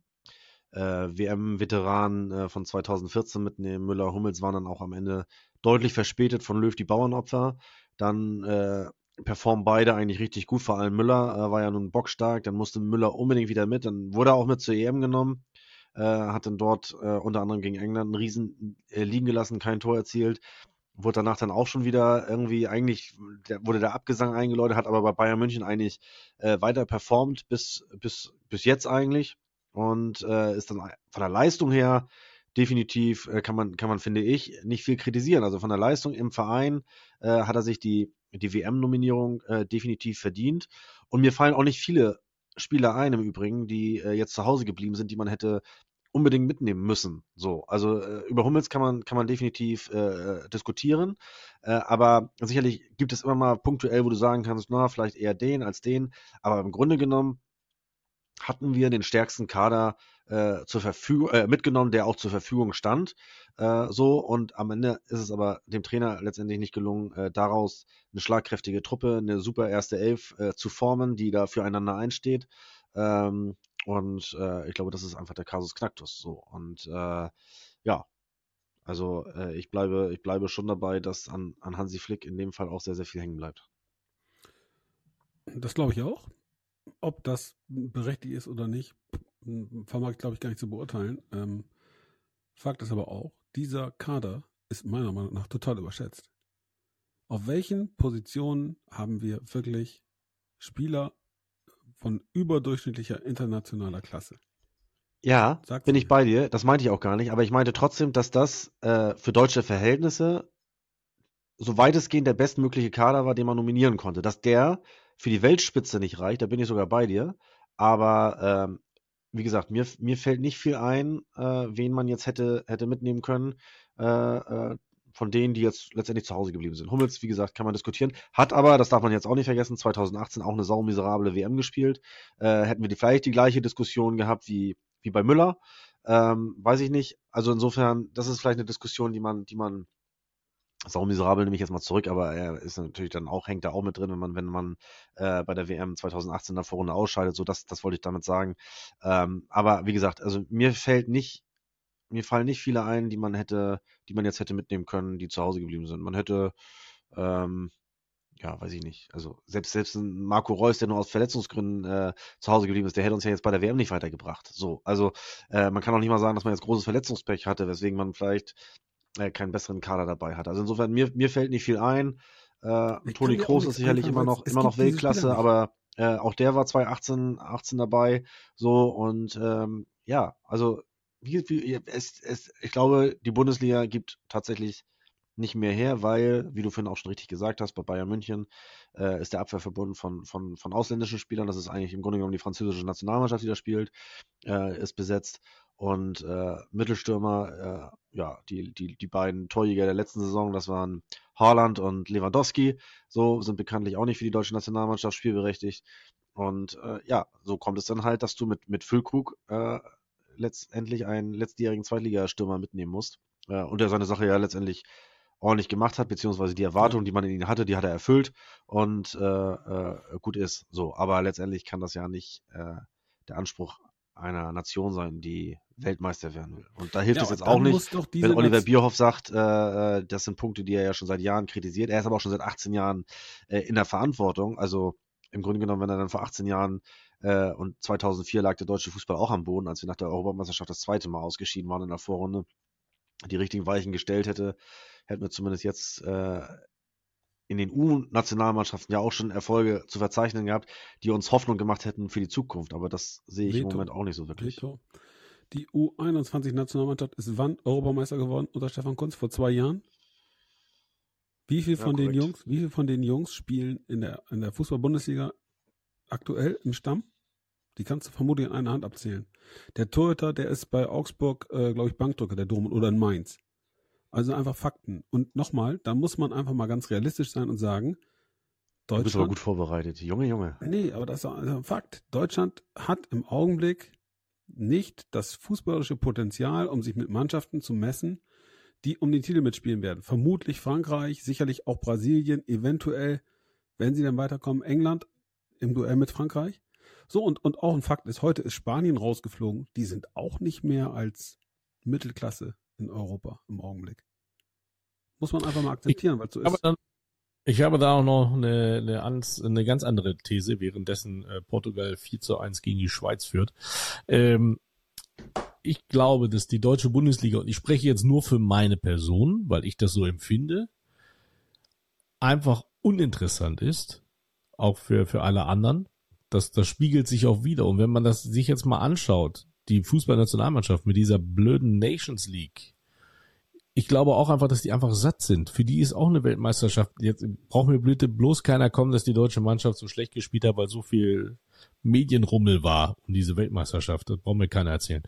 äh, WM-Veteranen äh, von 2014 mitnehmen? Müller, Hummels waren dann auch am Ende deutlich verspätet von Löw die Bauernopfer. Dann äh, performen beide eigentlich richtig gut, vor allem Müller äh, war ja nun bockstark, dann musste Müller unbedingt wieder mit, dann wurde er auch mit zur EM genommen äh, hat dann dort äh, unter anderem gegen England einen Riesen äh, liegen gelassen, kein Tor erzielt. Wurde danach dann auch schon wieder irgendwie, eigentlich wurde der Abgesang eingeläutet, hat aber bei Bayern München eigentlich äh, weiter performt bis, bis, bis jetzt eigentlich. Und äh, ist dann von der Leistung her definitiv, äh, kann man, kann man, finde ich, nicht viel kritisieren. Also von der Leistung im Verein äh, hat er sich die, die WM-Nominierung äh, definitiv verdient. Und mir fallen auch nicht viele Spieler ein im Übrigen, die äh, jetzt zu Hause geblieben sind, die man hätte unbedingt mitnehmen müssen. So, also äh, über Hummels kann man kann man definitiv äh, äh, diskutieren, äh, aber sicherlich gibt es immer mal punktuell, wo du sagen kannst, na vielleicht eher den als den, aber im Grunde genommen hatten wir den stärksten Kader äh, zur Verfügung äh, mitgenommen, der auch zur Verfügung stand. Äh, so und am Ende ist es aber dem Trainer letztendlich nicht gelungen, äh, daraus eine schlagkräftige Truppe, eine super erste Elf äh, zu formen, die da füreinander einsteht. Ähm, und äh, ich glaube, das ist einfach der Kasus Knacktus. So und äh, ja, also äh, ich bleibe, ich bleibe schon dabei, dass an, an Hansi Flick in dem Fall auch sehr, sehr viel hängen bleibt. Das glaube ich auch. Ob das berechtigt ist oder nicht, vermag ich, glaube ich, gar nicht zu beurteilen. Ähm, Fakt ist aber auch, dieser Kader ist meiner Meinung nach total überschätzt. Auf welchen Positionen haben wir wirklich Spieler von überdurchschnittlicher internationaler Klasse? Ja, Sag's bin ich bei dir. Das meinte ich auch gar nicht. Aber ich meinte trotzdem, dass das äh, für deutsche Verhältnisse so weitestgehend der bestmögliche Kader war, den man nominieren konnte. Dass der für die Weltspitze nicht reicht, da bin ich sogar bei dir. Aber ähm, wie gesagt, mir, mir fällt nicht viel ein, äh, wen man jetzt hätte, hätte mitnehmen können. Äh, äh, von denen, die jetzt letztendlich zu Hause geblieben sind. Hummels, wie gesagt, kann man diskutieren. Hat aber, das darf man jetzt auch nicht vergessen, 2018 auch eine saumiserable WM gespielt. Äh, hätten wir die, vielleicht die gleiche Diskussion gehabt wie, wie bei Müller. Ähm, weiß ich nicht. Also insofern, das ist vielleicht eine Diskussion, die man, die man Sau miserabel nehme ich jetzt mal zurück, aber er ist natürlich dann auch, hängt da auch mit drin, wenn man, wenn man äh, bei der WM 2018 in der Vorrunde ausscheidet. So, das, das wollte ich damit sagen. Ähm, aber wie gesagt, also mir fällt nicht, mir fallen nicht viele ein, die man hätte, die man jetzt hätte mitnehmen können, die zu Hause geblieben sind. Man hätte, ähm, ja, weiß ich nicht. Also selbst selbst ein Marco Reus, der nur aus Verletzungsgründen äh, zu Hause geblieben ist, der hätte uns ja jetzt bei der WM nicht weitergebracht. So, also äh, man kann auch nicht mal sagen, dass man jetzt großes Verletzungspech hatte, weswegen man vielleicht äh, keinen besseren Kader dabei hat. Also insofern, mir, mir fällt nicht viel ein. Äh, Toni Kroos ist sicherlich immer noch, immer noch Weltklasse, aber äh, auch der war 2018 18 dabei. So und ähm, ja, also wie, wie, es, es, ich glaube, die Bundesliga gibt tatsächlich nicht mehr her, weil, wie du vorhin auch schon richtig gesagt hast, bei Bayern München äh, ist der Abwehrverbund von, von, von ausländischen Spielern, das ist eigentlich im Grunde genommen die französische Nationalmannschaft, die da spielt, äh, ist besetzt. Und äh, Mittelstürmer, äh, ja, die, die, die beiden Torjäger der letzten Saison, das waren Haaland und Lewandowski, so sind bekanntlich auch nicht für die deutsche Nationalmannschaft spielberechtigt. Und äh, ja, so kommt es dann halt, dass du mit, mit Füllkrug äh, letztendlich einen letztjährigen Zweitligastürmer mitnehmen musst. Äh, und der seine Sache ja letztendlich ordentlich gemacht hat, beziehungsweise die Erwartungen, die man in ihn hatte, die hat er erfüllt und äh, äh, gut ist. So, aber letztendlich kann das ja nicht äh, der Anspruch einer Nation sein, die Weltmeister werden will. Und da hilft ja, es jetzt auch nicht, wenn Oliver Bierhoff sagt, äh, äh, das sind Punkte, die er ja schon seit Jahren kritisiert. Er ist aber auch schon seit 18 Jahren äh, in der Verantwortung. Also im Grunde genommen, wenn er dann vor 18 Jahren äh, und 2004 lag der deutsche Fußball auch am Boden, als wir nach der Europameisterschaft das zweite Mal ausgeschieden waren in der Vorrunde, die richtigen Weichen gestellt hätte, hätten wir zumindest jetzt äh, in den U-Nationalmannschaften ja auch schon Erfolge zu verzeichnen gehabt, die uns Hoffnung gemacht hätten für die Zukunft. Aber das sehe ich Veto. im Moment auch nicht so wirklich. Veto. Die U21-Nationalmannschaft ist wann Europameister geworden unter Stefan Kunz? Vor zwei Jahren? Wie viel von ja, den Jungs, wie viel von den Jungs spielen in der, in der Fußball-Bundesliga aktuell im Stamm? Die kannst du vermutlich in einer Hand abzählen. Der Torhüter, der ist bei Augsburg, äh, glaube ich, Bankdrücker, der Dom oder in Mainz. Also einfach Fakten. Und nochmal, da muss man einfach mal ganz realistisch sein und sagen, Deutschland. Du bist aber gut vorbereitet. Junge, Junge. Nee, aber das ist ein Fakt. Deutschland hat im Augenblick nicht das fußballische Potenzial, um sich mit Mannschaften zu messen, die um den Titel mitspielen werden. Vermutlich Frankreich, sicherlich auch Brasilien, eventuell, wenn sie dann weiterkommen, England im Duell mit Frankreich. So, und, und auch ein Fakt ist, heute ist Spanien rausgeflogen. Die sind auch nicht mehr als Mittelklasse in Europa im Augenblick. Muss man einfach mal akzeptieren, weil so ist. Dann, ich habe da auch noch eine, eine, eine ganz andere These, währenddessen äh, Portugal 4 zu 1 gegen die Schweiz führt. Ähm, ich glaube, dass die deutsche Bundesliga, und ich spreche jetzt nur für meine Person, weil ich das so empfinde, einfach uninteressant ist, auch für, für alle anderen. Das, das spiegelt sich auch wieder. Und wenn man das sich jetzt mal anschaut, die Fußballnationalmannschaft mit dieser blöden Nations League, ich glaube auch einfach, dass die einfach satt sind. Für die ist auch eine Weltmeisterschaft. Jetzt braucht mir bitte bloß keiner kommen, dass die deutsche Mannschaft so schlecht gespielt hat, weil so viel Medienrummel war um diese Weltmeisterschaft. Das braucht mir keiner erzählen.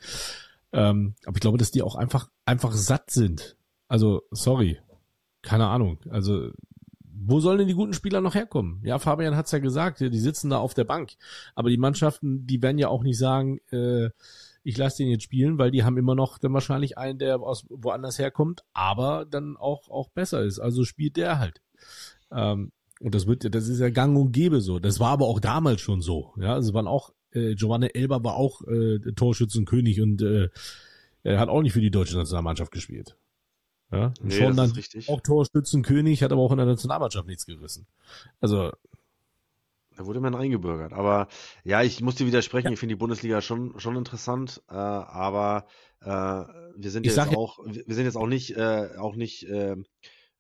Ähm, aber ich glaube, dass die auch einfach, einfach satt sind. Also, sorry. Keine Ahnung. Also, wo sollen denn die guten Spieler noch herkommen? Ja, Fabian hat's ja gesagt, die sitzen da auf der Bank. Aber die Mannschaften, die werden ja auch nicht sagen, äh, ich lasse den jetzt spielen, weil die haben immer noch dann wahrscheinlich einen, der aus woanders herkommt, aber dann auch, auch besser ist. Also spielt der halt. Ähm, und das wird, das ist ja gang und gäbe so. Das war aber auch damals schon so. Ja, also waren auch, äh, Giovanni Elber war auch äh, Torschützenkönig und äh, er hat auch nicht für die deutsche Nationalmannschaft gespielt. Ja, nee, schon dann auch Torschützenkönig, hat aber auch in der Nationalmannschaft nichts gerissen. Also da wurde man eingebürgert. Aber ja, ich muss dir widersprechen. Ja. Ich finde die Bundesliga schon, schon interessant. Äh, aber äh, wir sind jetzt auch, wir sind jetzt auch nicht, äh, auch nicht, äh,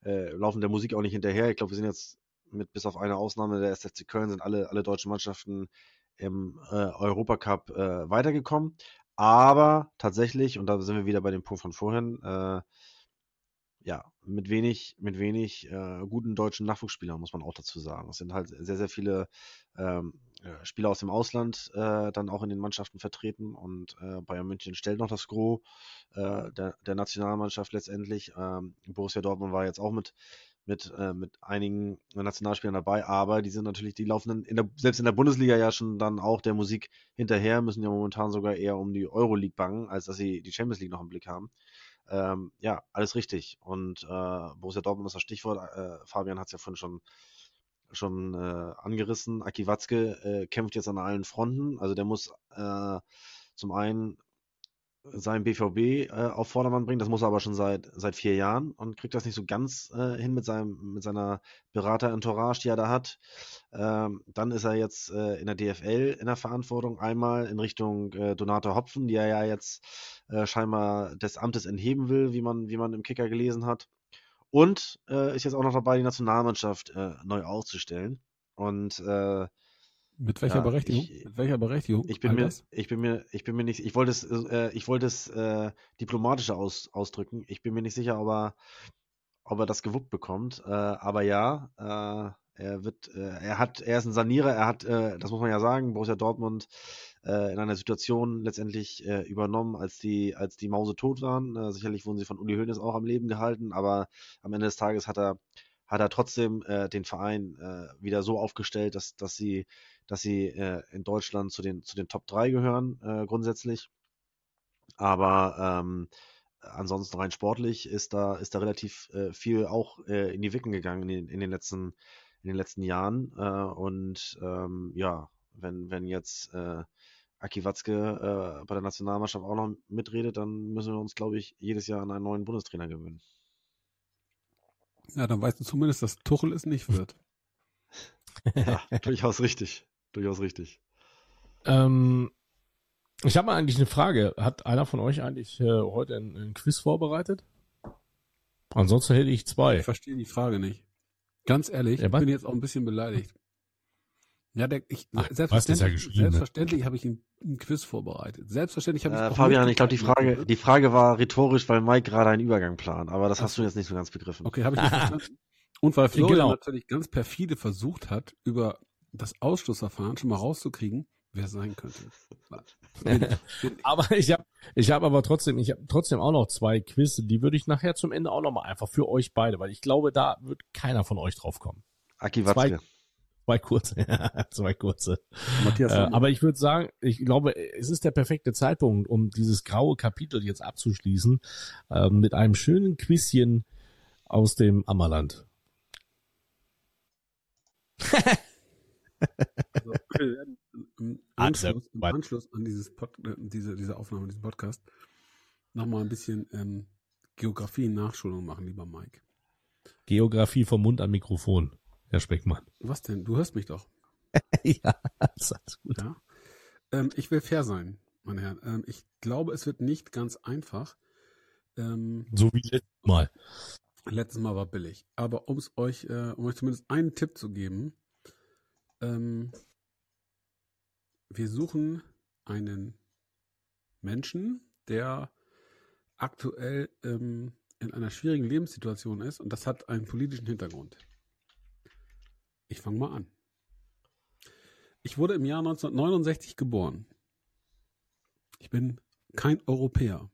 äh, laufen der Musik auch nicht hinterher. Ich glaube, wir sind jetzt mit bis auf eine Ausnahme der SFC Köln sind alle, alle deutschen Mannschaften im äh, Europacup äh, weitergekommen. Aber tatsächlich, und da sind wir wieder bei dem Punkt von vorhin, äh, ja, mit wenig, mit wenig äh, guten deutschen Nachwuchsspielern, muss man auch dazu sagen. Es sind halt sehr, sehr viele ähm, äh, Spieler aus dem Ausland äh, dann auch in den Mannschaften vertreten und äh, Bayern München stellt noch das Gros äh, der, der Nationalmannschaft letztendlich. Ähm, Borussia Dortmund war jetzt auch mit, mit, äh, mit einigen Nationalspielern dabei, aber die sind natürlich, die laufen in der, selbst in der Bundesliga ja schon dann auch der Musik hinterher, müssen ja momentan sogar eher um die Euroleague bangen, als dass sie die Champions League noch im Blick haben. Ähm, ja, alles richtig. Und äh, Borussia Dortmund ist das Stichwort. Äh, Fabian hat es ja vorhin schon schon äh, angerissen. Aki Watzke äh, kämpft jetzt an allen Fronten. Also der muss äh, zum einen seinen BVB äh, auf Vordermann bringen. Das muss er aber schon seit seit vier Jahren und kriegt das nicht so ganz äh, hin mit seinem mit seiner Berater-Entourage, die er da hat. Ähm, dann ist er jetzt äh, in der DFL in der Verantwortung einmal in Richtung äh, Donato Hopfen, die er ja jetzt äh, scheinbar des Amtes entheben will, wie man wie man im Kicker gelesen hat. Und äh, ist jetzt auch noch dabei, die Nationalmannschaft neu auszustellen. Und mit welcher ja, Berechtigung? Ich, Mit welcher Berechtigung? Ich bin mir, ich bin mir, ich bin mir nicht, ich wollte es, äh, ich wollte es äh, diplomatischer aus, ausdrücken. Ich bin mir nicht sicher, ob er, ob er das gewuppt bekommt. Äh, aber ja, äh, er wird, äh, er hat, er ist ein Sanierer. Er hat, äh, das muss man ja sagen, Borussia Dortmund in einer Situation letztendlich übernommen, als die, als die Mause tot waren. Sicherlich wurden sie von Uli Hoeneß auch am Leben gehalten, aber am Ende des Tages hat er, hat er trotzdem den Verein wieder so aufgestellt, dass, dass sie dass sie äh, in Deutschland zu den, zu den Top 3 gehören, äh, grundsätzlich. Aber ähm, ansonsten rein sportlich ist da, ist da relativ äh, viel auch äh, in die Wicken gegangen in, in, den letzten, in den letzten Jahren. Äh, und ähm, ja, wenn, wenn jetzt äh, Aki Watzke bei der Nationalmannschaft auch noch mitredet, dann müssen wir uns, glaube ich, jedes Jahr an einen neuen Bundestrainer gewöhnen. Ja, dann weißt du zumindest, dass Tuchel es nicht wird. ja, durchaus richtig durchaus richtig. Ähm, ich habe mal eigentlich eine Frage. Hat einer von euch eigentlich äh, heute ein, ein, Quiz vorbereitet? Ansonsten hätte ich zwei. Ich verstehe die Frage nicht. Ganz ehrlich, ja, ich bin jetzt auch ein bisschen beleidigt. Ja, der, ich, Ach, selbstverständlich, ja ne? selbstverständlich habe ich ein, ein Quiz vorbereitet. Selbstverständlich habe ich Äh, Fabian, ich glaube, die Frage, die Frage war rhetorisch, weil Mike gerade einen Übergang plant, aber das Ach hast du jetzt nicht so ganz begriffen. Okay, habe ich nicht verstanden. Und weil Florian Genau. natürlich ganz perfide versucht hat, über das Ausschlussverfahren schon mal rauszukriegen, wer es sein könnte. Aber ich habe ich hab aber trotzdem, ich habe trotzdem auch noch zwei Quiz, die würde ich nachher zum Ende auch noch mal einfach für euch beide, weil ich glaube, da wird keiner von euch drauf kommen. Aki Zwei- Watzke. Zwei kurze, zwei kurze. Matthias, Äh, aber ich würde sagen, ich glaube, es ist der perfekte Zeitpunkt, um dieses graue Kapitel jetzt abzuschließen, ähm, mit einem schönen Quizchen aus dem Ammerland. Also, wir werden im Anschluss, im Anschluss an dieses Pod, äh, diese, diese Aufnahme, diesen Podcast, nochmal ein bisschen ähm, Geografie-Nachschulung machen, lieber Mike. Geografie vom Mund am Mikrofon, Herr Speckmann. Was denn? Du hörst mich doch. ja, ist alles gut. Ja. Ähm, ich will fair sein, meine Herren. Ähm, ich glaube, es wird nicht ganz einfach. Ähm, So wie letztes Mal. letztes Mal war billig. Aber um's euch, äh, um euch zumindest einen Tipp zu geben, ähm, wir suchen einen Menschen, der aktuell ähm, in einer schwierigen Lebenssituation ist und das hat einen politischen Hintergrund. Ich fange mal an. Ich wurde im Jahr 1969 geboren. Ich bin kein Europäer.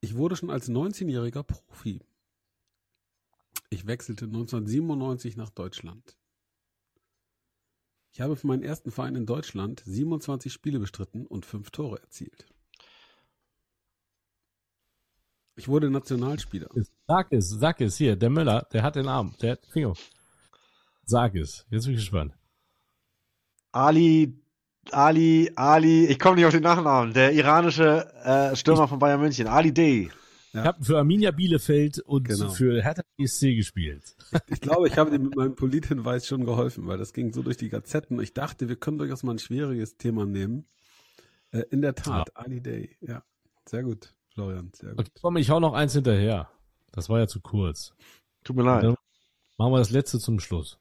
Ich wurde schon als 19-jähriger Profi. Ich wechselte 1997 nach Deutschland. Ich habe für meinen ersten Verein in Deutschland 27 Spiele bestritten und fünf Tore erzielt. Ich wurde Nationalspieler. Sag es, sag es hier, der Müller, der hat den Arm, der hat den Finger. Sag es, jetzt bin ich gespannt. Ali, Ali, Ali, ich komme nicht auf den Nachnamen, der iranische äh, Stürmer von Bayern München, Ali Day. Ja. Ich habe für Arminia Bielefeld und Genau. für Hertha BSC gespielt. Ich glaube, ich habe dir mit meinem Polithinweis schon geholfen, weil das ging so durch die Gazetten. Ich dachte, wir können durchaus mal ein schwieriges Thema nehmen. Äh, in der Tat, Ali Day. Ja, sehr gut, Florian, sehr gut. Okay, komm, ich hau noch eins hinterher. Das war ja zu kurz. Tut mir leid. Machen wir das letzte zum Schluss.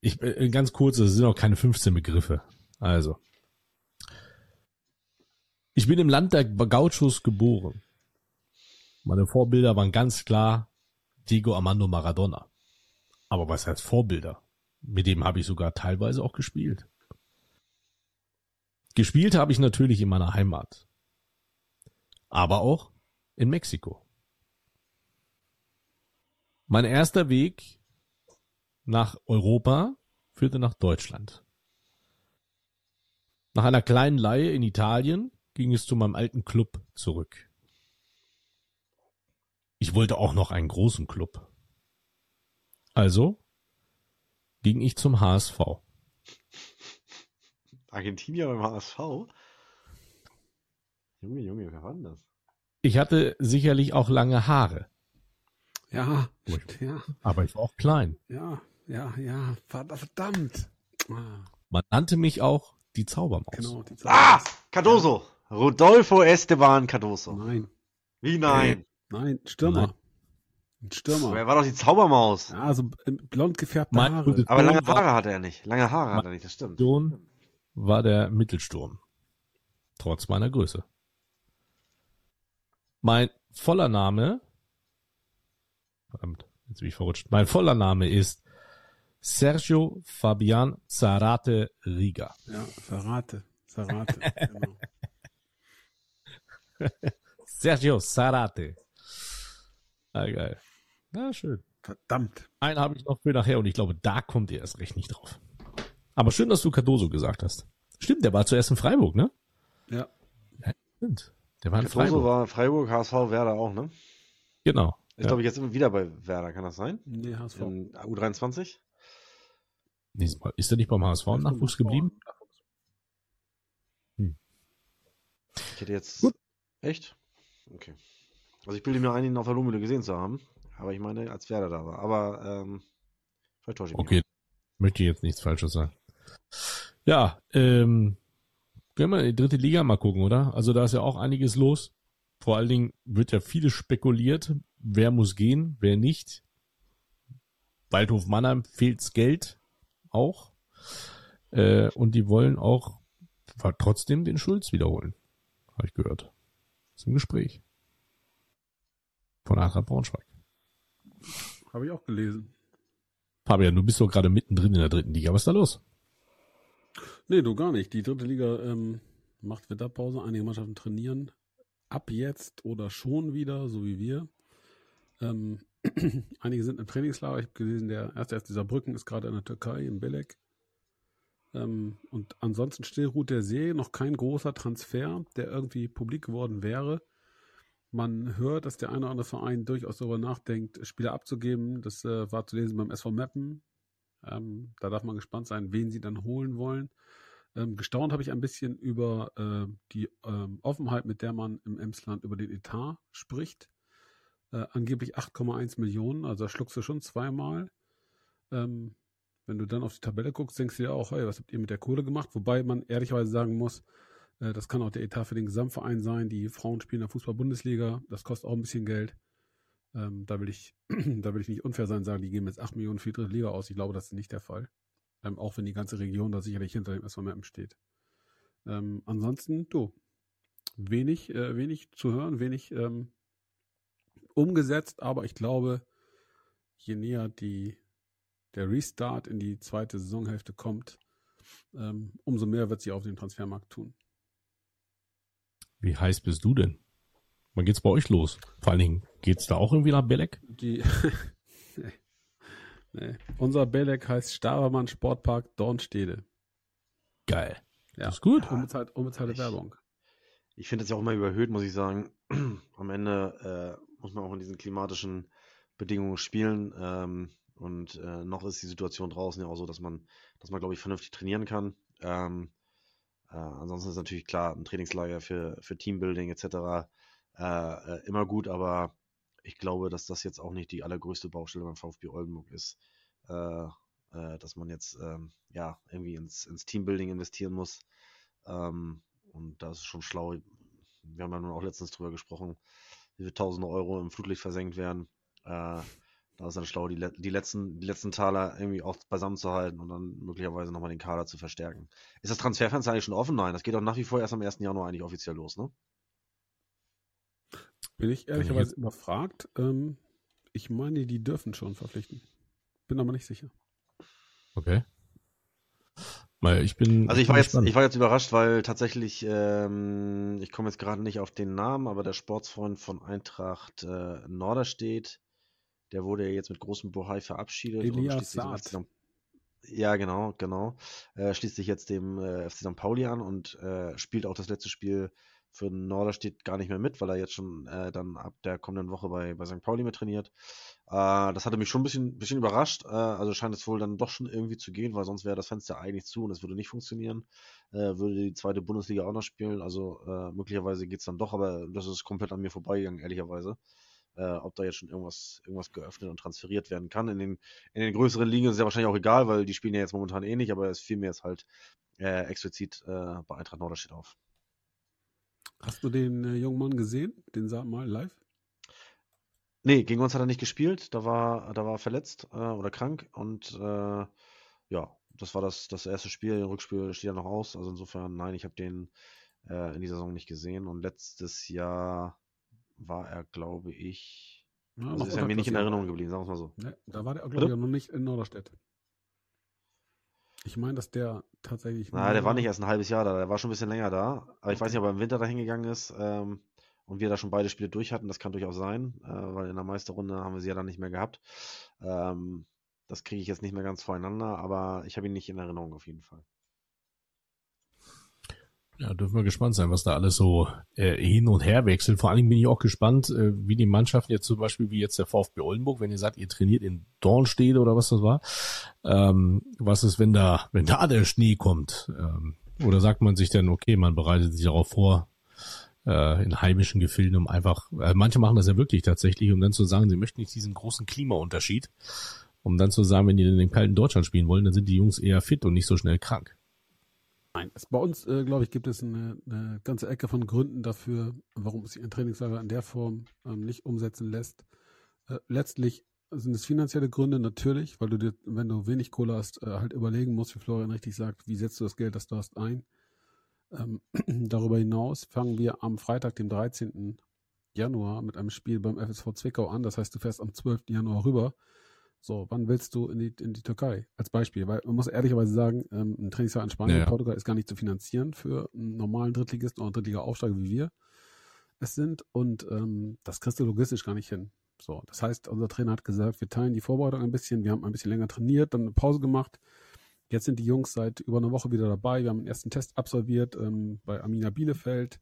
Ich, äh, ganz kurz, es sind auch keine 15 Begriffe. Also. Ich bin im Land der Gauchos geboren. Meine Vorbilder waren ganz klar Diego Armando Maradona. Aber was heißt Vorbilder? Mit dem habe ich sogar teilweise auch gespielt. Gespielt habe ich natürlich in meiner Heimat. Aber auch in Mexiko. Mein erster Weg nach Europa führte nach Deutschland. Nach einer kleinen Leihe in Italien ging es zu meinem alten Club zurück. Ich wollte auch noch einen großen Club. Also ging ich zum HSV. Argentinier beim HSV? Junge, Junge, wer war denn das? Ich hatte sicherlich auch lange Haare, Ja, ja, aber ich war auch klein. ja, ja, ja, verdammt. Ah, Man nannte mich auch die Zaubermaus. genau, die Zeit. Ah! Cardoso! Rodolfo Esteban Cardoso. Nein, Wie nein? Nein, Stürmer. Nein. Ein Stürmer. Er war doch die Zaubermaus. Ja, so ähm, blond gefärbte Mein Haare. Aber lange Haare hatte er nicht. Lange Haare hat er nicht, das stimmt. Position war der Mittelsturm. Trotz meiner Größe. Mein voller Name, verdammt, jetzt bin ich verrutscht. Mein voller Name ist Sergio Fabian Zarate Riga. Ja, verrate, verrate. genau. Sergio Zarate. Ah, geil. Na, schön. Verdammt. Einen habe ich noch für nachher und ich glaube, da kommt ihr erst recht nicht drauf. Aber schön, dass du Cardoso gesagt hast. Stimmt, der war zuerst in Freiburg, ne? Ja, Stimmt. Der war in Cardoso Freiburg. war Freiburg, HSV, Werder auch, ne? Genau. Ist, Ja. glaube ich, jetzt immer wieder bei Werder, kann das sein? nee, HSV. In U23? Diesmal- Ist er nicht beim HSV im Nachwuchs geblieben? Ich hätte jetzt. Gut. Echt? Okay. Also ich bilde mir ein, ihn auf der Lumele gesehen zu haben. Aber ich meine, als Werder da war. Aber, ähm, vielleicht täusche ich mich. Okay, möchte ich jetzt nichts Falsches sagen. Ja, ähm, können wir in die dritte Liga mal gucken, oder? Also da ist ja auch einiges los. Vor allen Dingen wird ja vieles spekuliert. Wer muss gehen, wer nicht? Waldhof Mannheim fehlt's Geld. auch. Äh, und die wollen auch trotzdem den Schulz wiederholen. Habe ich gehört. Ist im Gespräch. Von Eintracht Braunschweig. Habe ich auch gelesen. Fabian, du bist doch gerade mittendrin in der dritten Liga. Was ist da los? Nee, du gar nicht. Die dritte Liga ähm, macht Wetterpause. Einige Mannschaften trainieren ab jetzt oder schon wieder, so wie wir. Ähm, einige sind im Trainingslager. Ich habe gelesen, der erste erst dieser Brücken ist gerade in der Türkei, in Belek. Ähm, und ansonsten still ruht der See, noch kein großer Transfer, der irgendwie publik geworden wäre. Man hört, dass der eine oder andere Verein durchaus darüber nachdenkt, Spieler abzugeben. Das äh, war zu lesen beim SV Meppen. Ähm, da darf man gespannt sein, wen sie dann holen wollen. Ähm, gestaunt habe ich ein bisschen über äh, die ähm, Offenheit, mit der man im Emsland über den Etat spricht. Äh, angeblich 8,1 Millionen, also schluckst du schon zweimal. Ähm, wenn du dann auf die Tabelle guckst, denkst du dir auch, hey, was habt ihr mit der Kohle gemacht? Wobei man ehrlicherweise sagen muss, das kann auch der Etat für den Gesamtverein sein. Die Frauen spielen in der Fußball-Bundesliga. Das kostet auch ein bisschen Geld. Ähm, da will ich, da will ich nicht unfair sein, sagen, die geben jetzt 8 Millionen für die dritte Liga aus. Ich glaube, das ist nicht der Fall. Ähm, auch wenn die ganze Region da sicherlich hinter dem SV Meppen steht. Ähm, ansonsten, du, wenig, äh, wenig zu hören, wenig ähm, umgesetzt, aber ich glaube, je näher die, der Restart in die zweite Saisonhälfte kommt, ähm, umso mehr wird sie auf dem Transfermarkt tun. Wie heiß bist du denn? Wann geht's bei euch los? Vor allen Dingen, geht's da auch irgendwie nach Belek? Die, nee. nee. Unser Belek heißt Stabermann Sportpark Dornstede. Geil. Ja. Das ist gut. Unbezahlte, unbezahlte ich, Werbung. Ich finde das ja auch immer überhöht, muss ich sagen. Am Ende äh, muss man auch in diesen klimatischen Bedingungen spielen. Ähm, und äh, noch ist die Situation draußen ja auch so, dass man, dass man, glaube ich, vernünftig trainieren kann. Ähm, äh, ansonsten ist natürlich klar, ein Trainingslager für, für Teambuilding etc. Äh, äh, immer gut, aber ich glaube, dass das jetzt auch nicht die allergrößte Baustelle beim VfB Oldenburg ist, äh, äh, dass man jetzt ähm, ja irgendwie ins, ins Teambuilding investieren muss. Ähm, und das ist schon schlau. Wir haben ja nun auch letztens drüber gesprochen, wie viele tausende Euro im Flutlicht versenkt werden. Da ist dann schlau, die, die, letzten, die letzten Taler irgendwie auch beisammen zu halten und dann möglicherweise nochmal den Kader zu verstärken. Ist das Transferfenster eigentlich schon offen? Nein, das geht doch nach wie vor erst am 1. Januar eigentlich offiziell los, ne? Bin ich ehrlicherweise überfragt. Ähm, ich meine, die dürfen schon verpflichten. Bin aber nicht sicher. Okay. Weil ich bin. Also ich war jetzt, ich war jetzt überrascht, weil tatsächlich, ähm, ich komme jetzt gerade nicht auf den Namen, aber der Sportsfreund von Eintracht äh, Norderstedt, der wurde ja jetzt mit großem Bohai verabschiedet. Elias Saad. Ja, genau, genau. Äh, schließt sich jetzt dem äh, FC St. Pauli an und äh, spielt auch das letzte Spiel für Norderstedt gar nicht mehr mit, weil er jetzt schon äh, dann ab der kommenden Woche bei, bei St. Pauli mit trainiert. Äh, das hatte mich schon ein bisschen, bisschen überrascht. Äh, also scheint es wohl dann doch schon irgendwie zu gehen, weil sonst wäre das Fenster eigentlich zu und es würde nicht funktionieren. Würde die zweite Bundesliga auch noch spielen. Also möglicherweise geht es dann doch, aber das ist komplett an mir vorbeigegangen, ehrlicherweise äh, ob da jetzt schon irgendwas, irgendwas geöffnet und transferiert werden kann. In den, in den größeren Ligen ist es ja wahrscheinlich auch egal, weil die spielen ja jetzt momentan eh nicht, aber es fiel mir jetzt halt äh, explizit äh, bei Eintracht Norderstedt auf. Hast du den äh, jungen Mann gesehen? Den sah mal live? Nee, gegen uns hat er nicht gespielt. Da war, da war er verletzt äh, oder krank und äh, ja, das war das, das erste Spiel. Das Rückspiel steht ja noch aus. Also insofern, nein, ich habe den in dieser Saison nicht gesehen. Und letztes Jahr war er, glaube ich. Ja, also ist er mir nicht in Erinnerung geblieben, sagen wir mal so. Ne, da war der, glaube ich, noch nicht in Norderstedt. Ich meine, dass der tatsächlich. Na, der war nicht erst ein halbes Jahr da, der war schon ein bisschen länger da. Aber ich weiß nicht, ob er im Winter da hingegangen ist ähm, und wir da schon beide Spiele durch hatten. Das kann durchaus sein, äh, weil in der Meisterrunde haben wir sie ja dann nicht mehr gehabt. Ähm, das kriege ich jetzt nicht mehr ganz voreinander, aber ich habe ihn nicht in Erinnerung auf jeden Fall. Ja, dürfen wir gespannt sein, was da alles so äh, hin und her wechselt. Vor allen Dingen bin ich auch gespannt, äh, wie die Mannschaften jetzt zum Beispiel, wie jetzt der VfB Oldenburg, wenn ihr sagt, ihr trainiert in Dornstede oder was das war, ähm, was ist, wenn da, wenn da der Schnee kommt? Ähm, oder sagt man sich dann, okay, man bereitet sich darauf vor, äh, in heimischen Gefilden, um einfach, äh, manche machen das ja wirklich tatsächlich, um dann zu sagen, sie möchten nicht diesen großen Klimaunterschied, um dann zu sagen, wenn die in dem kalten Deutschland spielen wollen, dann sind die Jungs eher fit und nicht so schnell krank. Nein, es, bei uns, äh, glaube ich, gibt es eine, eine, ganze Ecke von Gründen dafür, warum sich ein Trainingslager in der Form ähm, nicht umsetzen lässt. Äh, letztlich sind es finanzielle Gründe natürlich, weil du dir, wenn du wenig Kohle hast, äh, halt überlegen musst, wie Florian richtig sagt, wie setzt du das Geld, das du hast, ein. Ähm, darüber hinaus fangen wir am Freitag, dem 13. Januar mit einem Spiel beim FSV Zwickau an. Das heißt, du fährst am 12. Januar rüber. So, wann willst du in die, in die Türkei? Als Beispiel, weil man muss ehrlicherweise sagen, ähm, ein Trainingsjahr in Spanien, ja. Portugal ist gar nicht zu finanzieren für einen normalen Drittligisten oder Drittliga-Aufsteiger wie wir es sind und ähm, das kriegst du logistisch gar nicht hin. So, das heißt, unser Trainer hat gesagt, wir teilen die Vorbereitung ein bisschen, wir haben ein bisschen länger trainiert, dann eine Pause gemacht. Jetzt sind die Jungs seit über einer Woche wieder dabei. Wir haben den ersten Test absolviert ähm, bei Amina Bielefeld.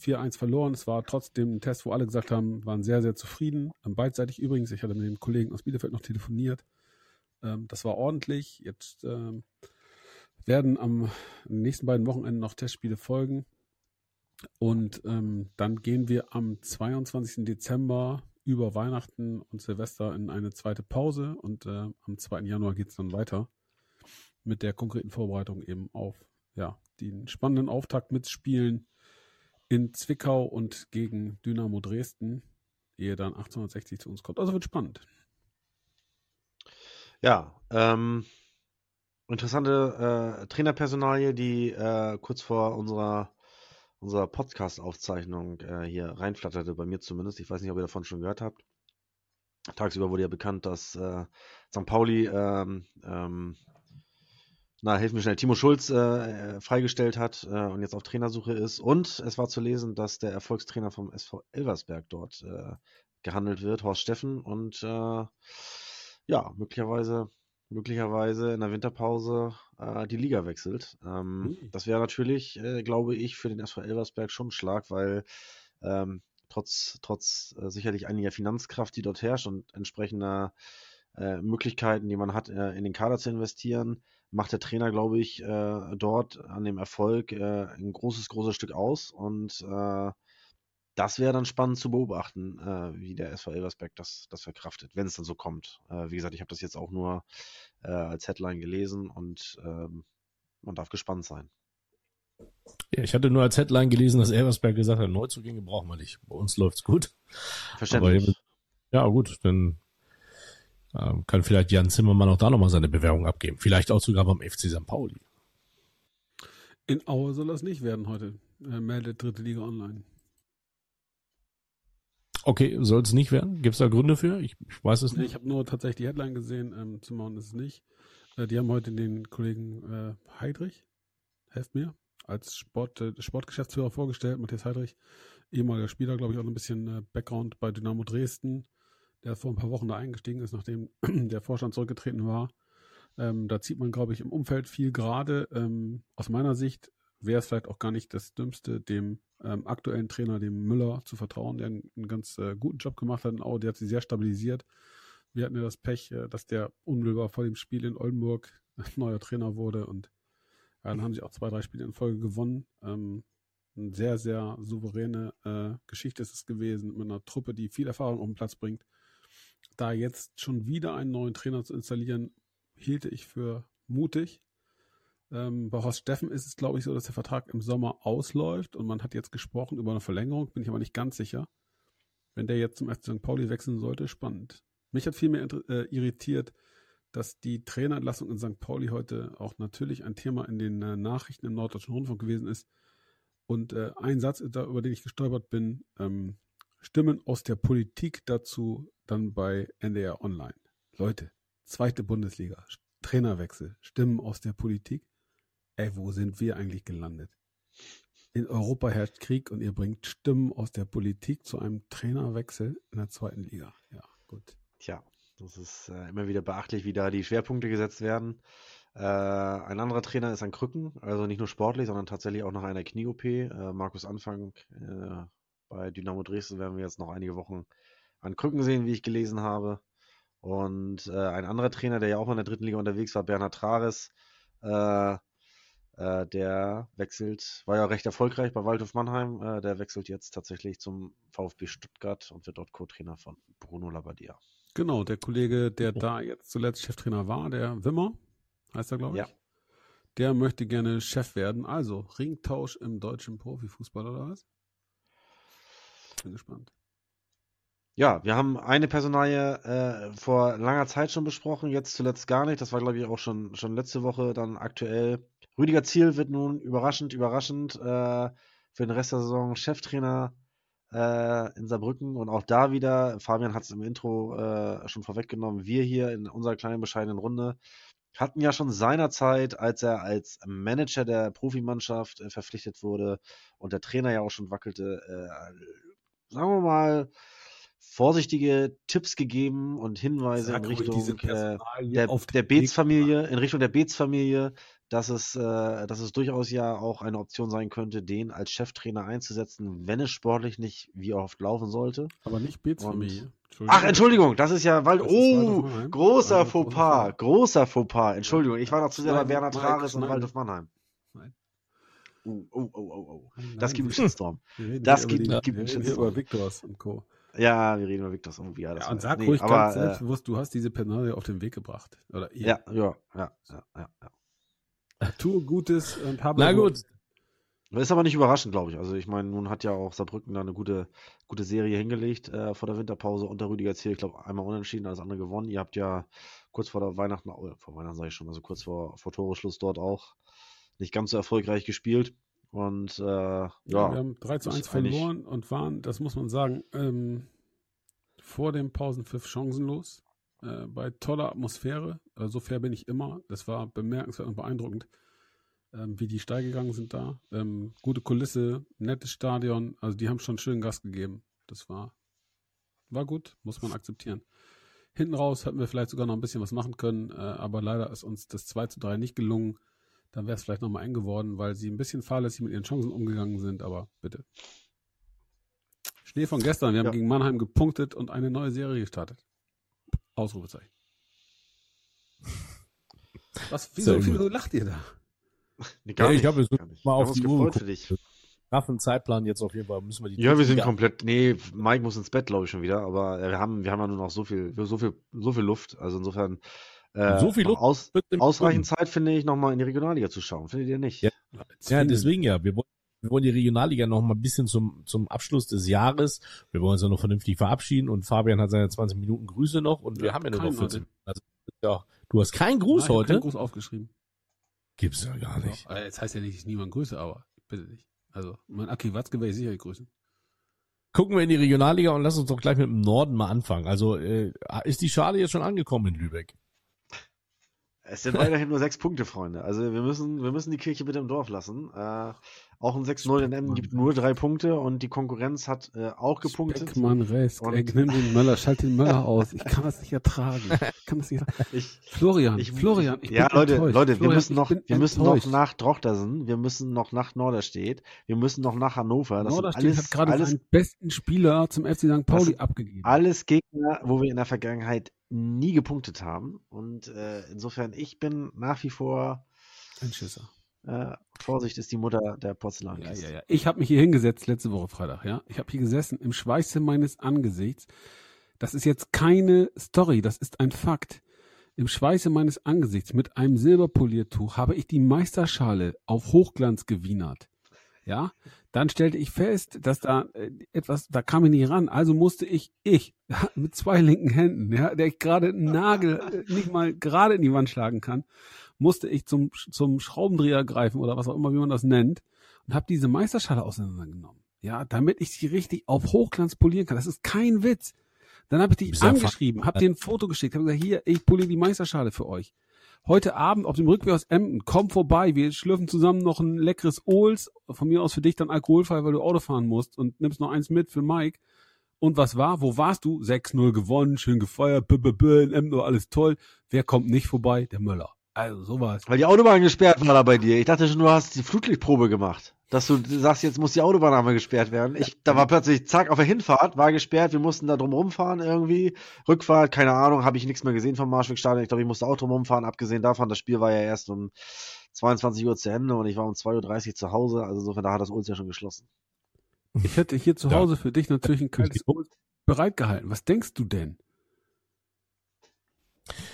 4-1 verloren. Es war trotzdem ein Test, wo alle gesagt haben, waren sehr, sehr zufrieden. Ähm, beidseitig übrigens. Ich hatte mit den Kollegen aus Bielefeld noch telefoniert. Ähm, das war ordentlich. Jetzt ähm, werden am nächsten beiden Wochenenden noch Testspiele folgen. Und dann gehen wir am 22. Dezember über Weihnachten und Silvester in eine zweite Pause und äh, am 2. Januar geht es dann weiter mit der konkreten Vorbereitung eben auf ja, den spannenden Auftakt mitspielen in Zwickau und gegen Dynamo Dresden, ehe dann 1860 zu uns kommt. Also wird spannend. Ja, ähm, interessante äh, Trainerpersonalie, die äh, kurz vor unserer unserer Podcast-Aufzeichnung äh, hier reinflatterte, bei mir zumindest. Ich weiß nicht, ob ihr davon schon gehört habt. Tagsüber wurde ja bekannt, dass äh, St. Pauli, ähm, ähm, na, helfen mir schnell, Timo Schulz äh, freigestellt hat äh, und jetzt auf Trainersuche ist. Und es war zu lesen, dass der Erfolgstrainer vom SV Elversberg dort äh, gehandelt wird, Horst Steffen. Und äh, ja, möglicherweise möglicherweise in der Winterpause äh, die Liga wechselt. Ähm, mhm. Das wäre natürlich, äh, glaube ich, für den SV Elversberg schon ein Schlag, weil ähm, trotz, trotz äh, sicherlich einiger Finanzkraft, die dort herrscht und entsprechender äh, Möglichkeiten, die man hat, äh, in den Kader zu investieren, macht der Trainer, glaube ich, äh, dort an dem Erfolg ein großes, großes Stück aus und das wäre dann spannend zu beobachten, äh, wie der SV Elversberg das, das verkraftet, wenn es dann so kommt. Äh, wie gesagt, ich habe das jetzt auch nur äh, als Headline gelesen und ähm, man darf gespannt sein. Ja, ich hatte nur als Headline gelesen, dass Elversberg gesagt hat, Neuzugänge brauchen wir nicht. Bei uns läuft's gut. Verständlich. Aber, ja, gut, dann ähm, kann vielleicht Jan Zimmermann auch da nochmal seine Bewerbung abgeben. Vielleicht auch sogar beim FC St. Pauli. In Aue soll das nicht werden heute. Er meldet dritte Liga online. Okay, soll es nicht werden? Gibt es da Gründe für? Ich, ich weiß es nicht. Ich habe nur tatsächlich die Headline gesehen, ähm, machen ist es nicht. Äh, die haben heute den Kollegen äh, Heidrich, helft mir, als Sport, äh, Sportgeschäftsführer vorgestellt, Matthias Heidrich, ehemaliger Spieler, glaube ich, auch ein bisschen äh, Background bei Dynamo Dresden, der vor ein paar Wochen da eingestiegen ist, nachdem der Vorstand zurückgetreten war. Ähm, da zieht man, glaube ich, im Umfeld viel gerade. Ähm, aus meiner Sicht wäre es vielleicht auch gar nicht das Dümmste, dem ähm, aktuellen Trainer, dem Müller, zu vertrauen, der einen, einen ganz äh, guten Job gemacht hat in. Der hat sie sehr stabilisiert. Wir hatten ja das Pech, äh, dass der unmittelbar vor dem Spiel in Oldenburg neuer Trainer wurde und ja, dann haben sie auch zwei, drei Spiele in Folge gewonnen. Ähm, eine sehr, sehr souveräne äh, Geschichte ist es gewesen mit einer Truppe, die viel Erfahrung auf den Platz bringt. Da jetzt schon wieder einen neuen Trainer zu installieren, hielte ich für mutig. Ähm, bei Horst Steffen ist es, glaube ich, so, dass der Vertrag im Sommer ausläuft und man hat jetzt gesprochen über eine Verlängerung, bin ich aber nicht ganz sicher. Wenn der jetzt zum FC St. Pauli wechseln sollte, spannend. Mich hat vielmehr äh, irritiert, dass die Trainerentlassung in St. Pauli heute auch natürlich ein Thema in den äh, Nachrichten im Norddeutschen Rundfunk gewesen ist. Und äh, ein Satz, da, über den ich gestolpert bin, ähm, Stimmen aus der Politik dazu dann bei NDR Online. Leute, zweite Bundesliga, Trainerwechsel, Stimmen aus der Politik ey, wo sind wir eigentlich gelandet? In Europa herrscht Krieg und ihr bringt Stimmen aus der Politik zu einem Trainerwechsel in der zweiten Liga. Ja, gut. Tja, das ist äh, immer wieder beachtlich, wie da die Schwerpunkte gesetzt werden. Äh, ein anderer Trainer ist an Krücken, also nicht nur sportlich, sondern tatsächlich auch nach einer Knie-OP. Äh, Markus Anfang äh, bei Dynamo Dresden werden wir jetzt noch einige Wochen an Krücken sehen, wie ich gelesen habe. Und äh, ein anderer Trainer, der ja auch in der dritten Liga unterwegs war, Bernhard Trares, äh, äh, der wechselt, war ja recht erfolgreich bei Waldhof Mannheim. Äh, der wechselt jetzt tatsächlich zum VfB Stuttgart und wird dort Co-Trainer von Bruno Labbadia. Genau, der Kollege, der da jetzt zuletzt Cheftrainer war, der Wimmer, heißt er, glaube ich. Ja. Der möchte gerne Chef werden. Also, Ringtausch im deutschen Profifußball oder was? Bin gespannt. Ja, wir haben eine Personalie äh, vor langer Zeit schon besprochen, jetzt zuletzt gar nicht. Das war, glaube ich, auch schon, schon letzte Woche dann aktuell. Rüdiger Ziel wird nun überraschend, überraschend äh, für den Rest der Saison Cheftrainer äh, in Saarbrücken. Und auch da wieder, Fabian hat es im Intro äh, schon vorweggenommen, wir hier in unserer kleinen bescheidenen Runde hatten ja schon seinerzeit, als er als Manager der Profimannschaft äh, verpflichtet wurde und der Trainer ja auch schon wackelte, äh, sagen wir mal, vorsichtige Tipps gegeben und Hinweise Sag in Richtung äh, der, der Beets-Familie, in Richtung der Beets-Familie, dass es, äh, dass es durchaus ja auch eine Option sein könnte, den als Cheftrainer einzusetzen, wenn es sportlich nicht wie oft laufen sollte. Aber nicht Beets-Familie. Ach, Entschuldigung, das ist ja Wald. Oh, großer Fauxpas, großer Fauxpas. Entschuldigung, ich war noch zu sehr bei Werner Trares und Waldhof Mannheim. Oh, oh, oh, oh, oh. Das gibt einen Shitstorm. Das gibt, einen Shitstorm. über Victors und Co. Ja, wir reden über Victor irgendwie. Ja, ja und sag nee, ruhig aber, ganz selbstbewusst, du hast diese Personalie auf den Weg gebracht. Oder ihr. Ja, ja, ja, ja, ja. ja. Tu Gutes und habe. Na gut. Das ist aber nicht überraschend, glaube ich. Also ich meine, nun hat ja auch Saarbrücken da eine gute, gute Serie hingelegt äh, vor der Winterpause unter Rüdiger Ziel. Ich glaube, einmal unentschieden, alles andere gewonnen. Ihr habt ja kurz vor der Weihnachten, oh, vor Weihnachten sage ich schon, also kurz vor, vor Toreschluss dort auch nicht ganz so erfolgreich gespielt. Und äh, ja, ja, wir haben 3 zu 1 verloren und waren, das muss man sagen, ähm, vor dem Pausenpfiff chancenlos. Äh, bei toller Atmosphäre. Äh, so fair bin ich immer. Das war bemerkenswert und beeindruckend, ähm, wie die steil gegangen sind da. Ähm, gute Kulisse, nettes Stadion. Also die haben schon schön Gas gegeben. Das war, war gut, muss man akzeptieren. Hinten raus hätten wir vielleicht sogar noch ein bisschen was machen können, äh, aber leider ist uns das 2 zu 3 nicht gelungen. Dann wäre es vielleicht nochmal eng geworden, weil sie ein bisschen fahrlässig mit ihren Chancen umgegangen sind, aber bitte. Schnee von gestern. Wir haben ja. gegen Mannheim gepunktet und eine neue Serie gestartet. Ausrufezeichen. Was, wieso, wieso lacht ihr da? Nee, gar ja, ich glaube, wir müssen mal auf die Uhr Raffen Zeitplan jetzt auf jeden Fall müssen wir die Ja, wir sind komplett nee, Mike muss ins Bett, glaube ich schon wieder, aber wir haben wir haben ja nur noch so viel so viel so viel Luft, also insofern äh, so viel Luft aus, ausreichend Zeit finde ich nochmal in die Regionalliga zu schauen, findet ihr nicht? Ja, ja deswegen ja, wir wollen wir wollen die Regionalliga noch mal ein bisschen zum, zum Abschluss des Jahres. Wir wollen uns ja noch vernünftig verabschieden und Fabian hat seine 20 Minuten Grüße noch und wir haben ja nur noch 14. Also, ja, du hast keinen Gruß Nein, heute. Keinen Gruß aufgeschrieben. Gibt's ja gar nicht. Ja, jetzt heißt ja nicht, dass ich niemand grüße, aber bitte nicht. Also, mein Aki Watzke werde ich sicher grüßen. Gucken wir in die Regionalliga und lass uns doch gleich mit dem Norden mal anfangen. Also, äh, ist die Schale jetzt schon angekommen in Lübeck? Es sind weiterhin nur sechs Punkte, Freunde. Also wir müssen, wir müssen die Kirche bitte im Dorf lassen. Äh, auch ein 6-0 in Emden gibt nur drei Punkte und die Konkurrenz hat äh, auch gepunktet. Mann, Rest. Ey, nimm den Möller, schalt den Möller aus. Ich kann das nicht ertragen. Ich kann das nicht ertragen. Ich, Florian, ich, Florian, ich Ja, Leute, enttäuscht. Leute, Florian, wir müssen noch, wir müssen noch nach Drochtersen, wir müssen noch nach Norderstedt, wir müssen noch nach Hannover. Das Norderstedt alles, hat gerade seinen besten Spieler zum FC St. Pauli abgegeben. Alles Gegner, wo wir in der Vergangenheit nie gepunktet haben. Und äh, insofern, ich bin nach wie vor ein Schisser. Äh, Vorsicht ist die Mutter der Porzellan. Ja, ja, ja. Ich habe mich hier hingesetzt letzte Woche Freitag, ja. Ich habe hier gesessen im Schweiße meines Angesichts. Das ist jetzt keine Story, das ist ein Fakt. Im Schweiße meines Angesichts mit einem Silberpoliertuch habe ich die Meisterschale auf Hochglanz gewienert. Ja, dann stellte ich fest, dass da äh, etwas, da kam ich nicht ran. Also musste ich, ich, mit zwei linken Händen, ja, der ich gerade einen Nagel äh, nicht mal gerade in die Wand schlagen kann, musste ich zum, zum Schraubendreher greifen oder was auch immer, wie man das nennt, und habe diese Meisterschale auseinandergenommen. Ja, damit ich sie richtig auf Hochglanz polieren kann. Das ist kein Witz. Dann habe ich die angeschrieben, habe dir ein Foto geschickt, habe gesagt, hier, ich poliere die Meisterschale für euch. Heute Abend auf dem Rückweg aus Emden, komm vorbei, wir schlürfen zusammen noch ein leckeres Ohls, von mir aus für dich dann alkoholfrei, weil du Auto fahren musst und nimmst noch eins mit für Mike. Und was war? Wo warst du? 6-0 gewonnen, schön gefeiert, b -b -b, in Emden alles toll. Wer kommt nicht vorbei? Der Möller. Also sowas. Weil die Autobahn gesperrt war da bei dir. Ich dachte schon, du hast die Flutlichtprobe gemacht. Dass du sagst, jetzt muss die Autobahn einmal gesperrt werden. Ich, da war plötzlich, zack, auf der Hinfahrt war gesperrt. Wir mussten da drum rumfahren irgendwie. Rückfahrt, keine Ahnung, habe ich nichts mehr gesehen vom Marschwegstadion. Ich glaube, ich musste auch drum rumfahren. Abgesehen davon, das Spiel war ja erst um 22 Uhr zu Ende und ich war um 2.30 Uhr zu Hause. Also insofern, da hat das Ulz ja schon geschlossen. Ich hätte hier zu Hause für dich natürlich ein kaltes Ulz bereitgehalten. Was denkst du denn?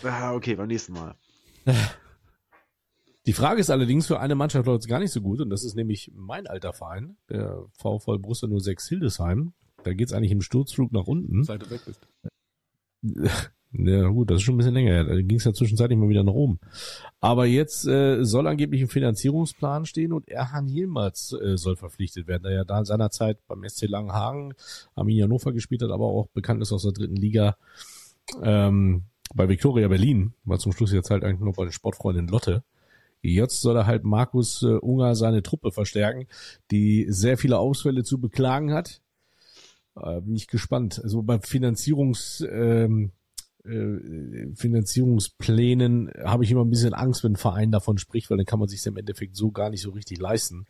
Ah, okay, beim nächsten Mal. Die Frage ist allerdings für eine Mannschaft läuft es gar nicht so gut und das ist nämlich mein alter Verein, der VfL Borussia 06 Hildesheim. Da geht's eigentlich im Sturzflug nach unten. Seit du weg bist. Ja gut, das ist schon ein bisschen länger. Da ging es ja zwischenzeitlich mal wieder nach oben. Aber jetzt äh, soll angeblich ein Finanzierungsplan stehen und Erhan Yilmaz äh, soll verpflichtet werden, der ja da in seiner Zeit beim SC Langenhagen, Arminia Hannover gespielt hat, aber auch bekannt ist aus der dritten Liga ähm, bei Viktoria Berlin, war zum Schluss jetzt halt eigentlich nur bei den Sportfreundin Lotte. Jetzt soll er halt Markus äh, Unger seine Truppe verstärken, die sehr viele Ausfälle zu beklagen hat. Äh, bin ich gespannt. Also beim Finanzierungs... Ähm, äh, Finanzierungsplänen habe ich immer ein bisschen Angst, wenn ein Verein davon spricht, weil dann kann man sich im Endeffekt so gar nicht so richtig leisten.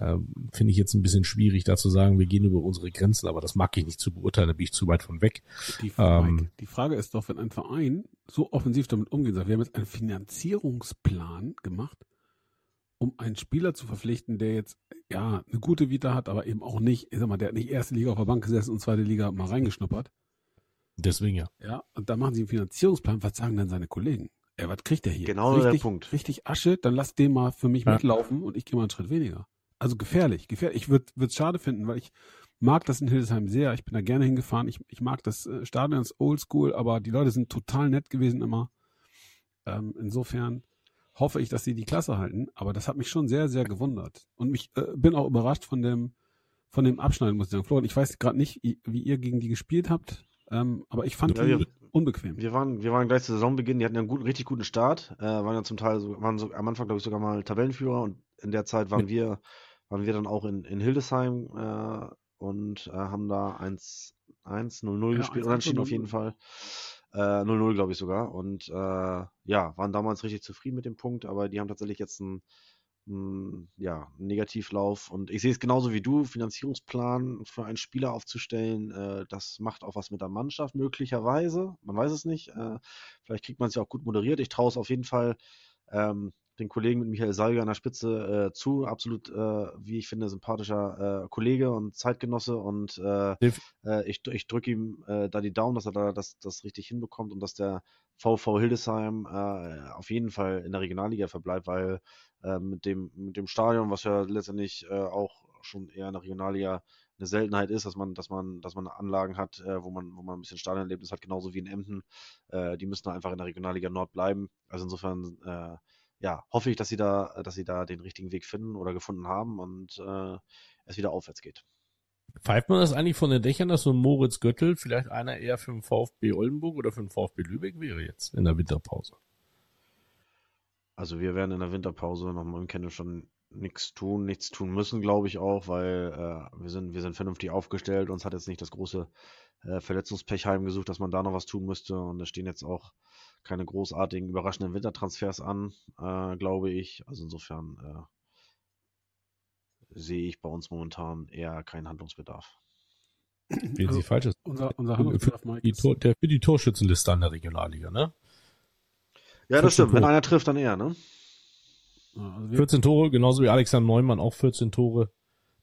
Ähm, Finde ich jetzt ein bisschen schwierig, da zu sagen, wir gehen über unsere Grenzen, aber das mag ich nicht zu beurteilen, da bin ich zu weit von weg. Die, ähm, die Frage ist doch, wenn ein Verein so offensiv damit umgehen soll, wir haben jetzt einen Finanzierungsplan gemacht, um einen Spieler zu verpflichten, der jetzt ja eine gute Vita hat, aber eben auch nicht, ich sag mal, der hat nicht erste Liga auf der Bank gesessen und zweite Liga mal reingeschnuppert. Deswegen ja. Ja, und da machen sie einen Finanzierungsplan, was sagen dann seine Kollegen? Ey, was kriegt der hier? Genau richtig, der Punkt. Richtig Asche, dann lass den mal für mich ja. mitlaufen und ich gehe mal einen Schritt weniger. Also gefährlich, gefährlich. Ich würde es schade finden, weil ich mag das in Hildesheim sehr. Ich bin da gerne hingefahren. Ich, ich mag das äh, Stadion, ist oldschool, aber die Leute sind total nett gewesen immer. Ähm, insofern hoffe ich, dass sie die Klasse halten. Aber das hat mich schon sehr, sehr gewundert. Und ich äh, bin auch überrascht von dem, von dem Abschneiden, muss ich sagen. Florian, ich weiß gerade nicht, wie ihr gegen die gespielt habt. Ähm, aber ich fand ja, die wir, unbequem. Wir waren, wir waren gleich zu Saisonbeginn, die hatten einen guten, richtig guten Start, äh, waren ja zum Teil so, waren so am Anfang, glaube ich, sogar mal Tabellenführer und in der Zeit waren ja. wir, waren wir dann auch in, in Hildesheim äh, und äh, haben da 1-0-0 ja, gespielt, unentschieden auf jeden Fall. 0-0, äh, glaube ich sogar. Und äh, ja, waren damals richtig zufrieden mit dem Punkt, aber die haben tatsächlich jetzt ein hm, ja, Negativlauf. Und ich sehe es genauso wie du, Finanzierungsplan für einen Spieler aufzustellen, äh, das macht auch was mit der Mannschaft möglicherweise. Man weiß es nicht. Äh, vielleicht kriegt man es ja auch gut moderiert. Ich traue es auf jeden Fall ähm, den Kollegen mit Michael Salger an der Spitze äh, zu. Absolut, äh, wie ich finde, sympathischer äh, Kollege und Zeitgenosse. Und äh, äh, ich, ich drücke ihm äh, da die Daumen, dass er da das, das richtig hinbekommt und dass der VV Hildesheim auf jeden Fall in der Regionalliga verbleibt, weil mit, dem, mit dem Stadion, was ja letztendlich auch schon eher in der Regionalliga eine Seltenheit ist, dass man, dass man, dass man Anlagen hat, äh, wo man, wo man ein bisschen Stadionerlebnis hat, genauso wie in Emden. Äh, die müssen einfach in der Regionalliga Nord bleiben. Also insofern, äh, ja, hoffe ich, dass sie da, dass sie da den richtigen Weg finden oder gefunden haben und äh, es wieder aufwärts geht. Pfeift man das eigentlich von den Dächern, dass so ein Moritz Göttel vielleicht einer eher für den VfB Oldenburg oder für den VfB Lübeck wäre jetzt in der Winterpause? Also wir werden in der Winterpause nochmal im Kennel schon nichts tun, nichts tun müssen, glaube ich auch, weil äh, wir sind wir sind vernünftig aufgestellt. Uns hat jetzt nicht das große äh, Verletzungspech heimgesucht, dass man da noch was tun müsste. Und es stehen jetzt auch keine großartigen überraschenden Wintertransfers an, äh, glaube ich. Also insofern äh, sehe ich bei uns momentan eher keinen Handlungsbedarf. Wie also, falsch ist. Unser, unser Handlungsbedarf, Mike, die, Tor, der, für die Torschützenliste an der Regionalliga, ne? Ja, das stimmt. Tore. Wenn einer trifft, dann eher, ne? Also 14 Tore, genauso wie Alexander Neumann auch 14 Tore.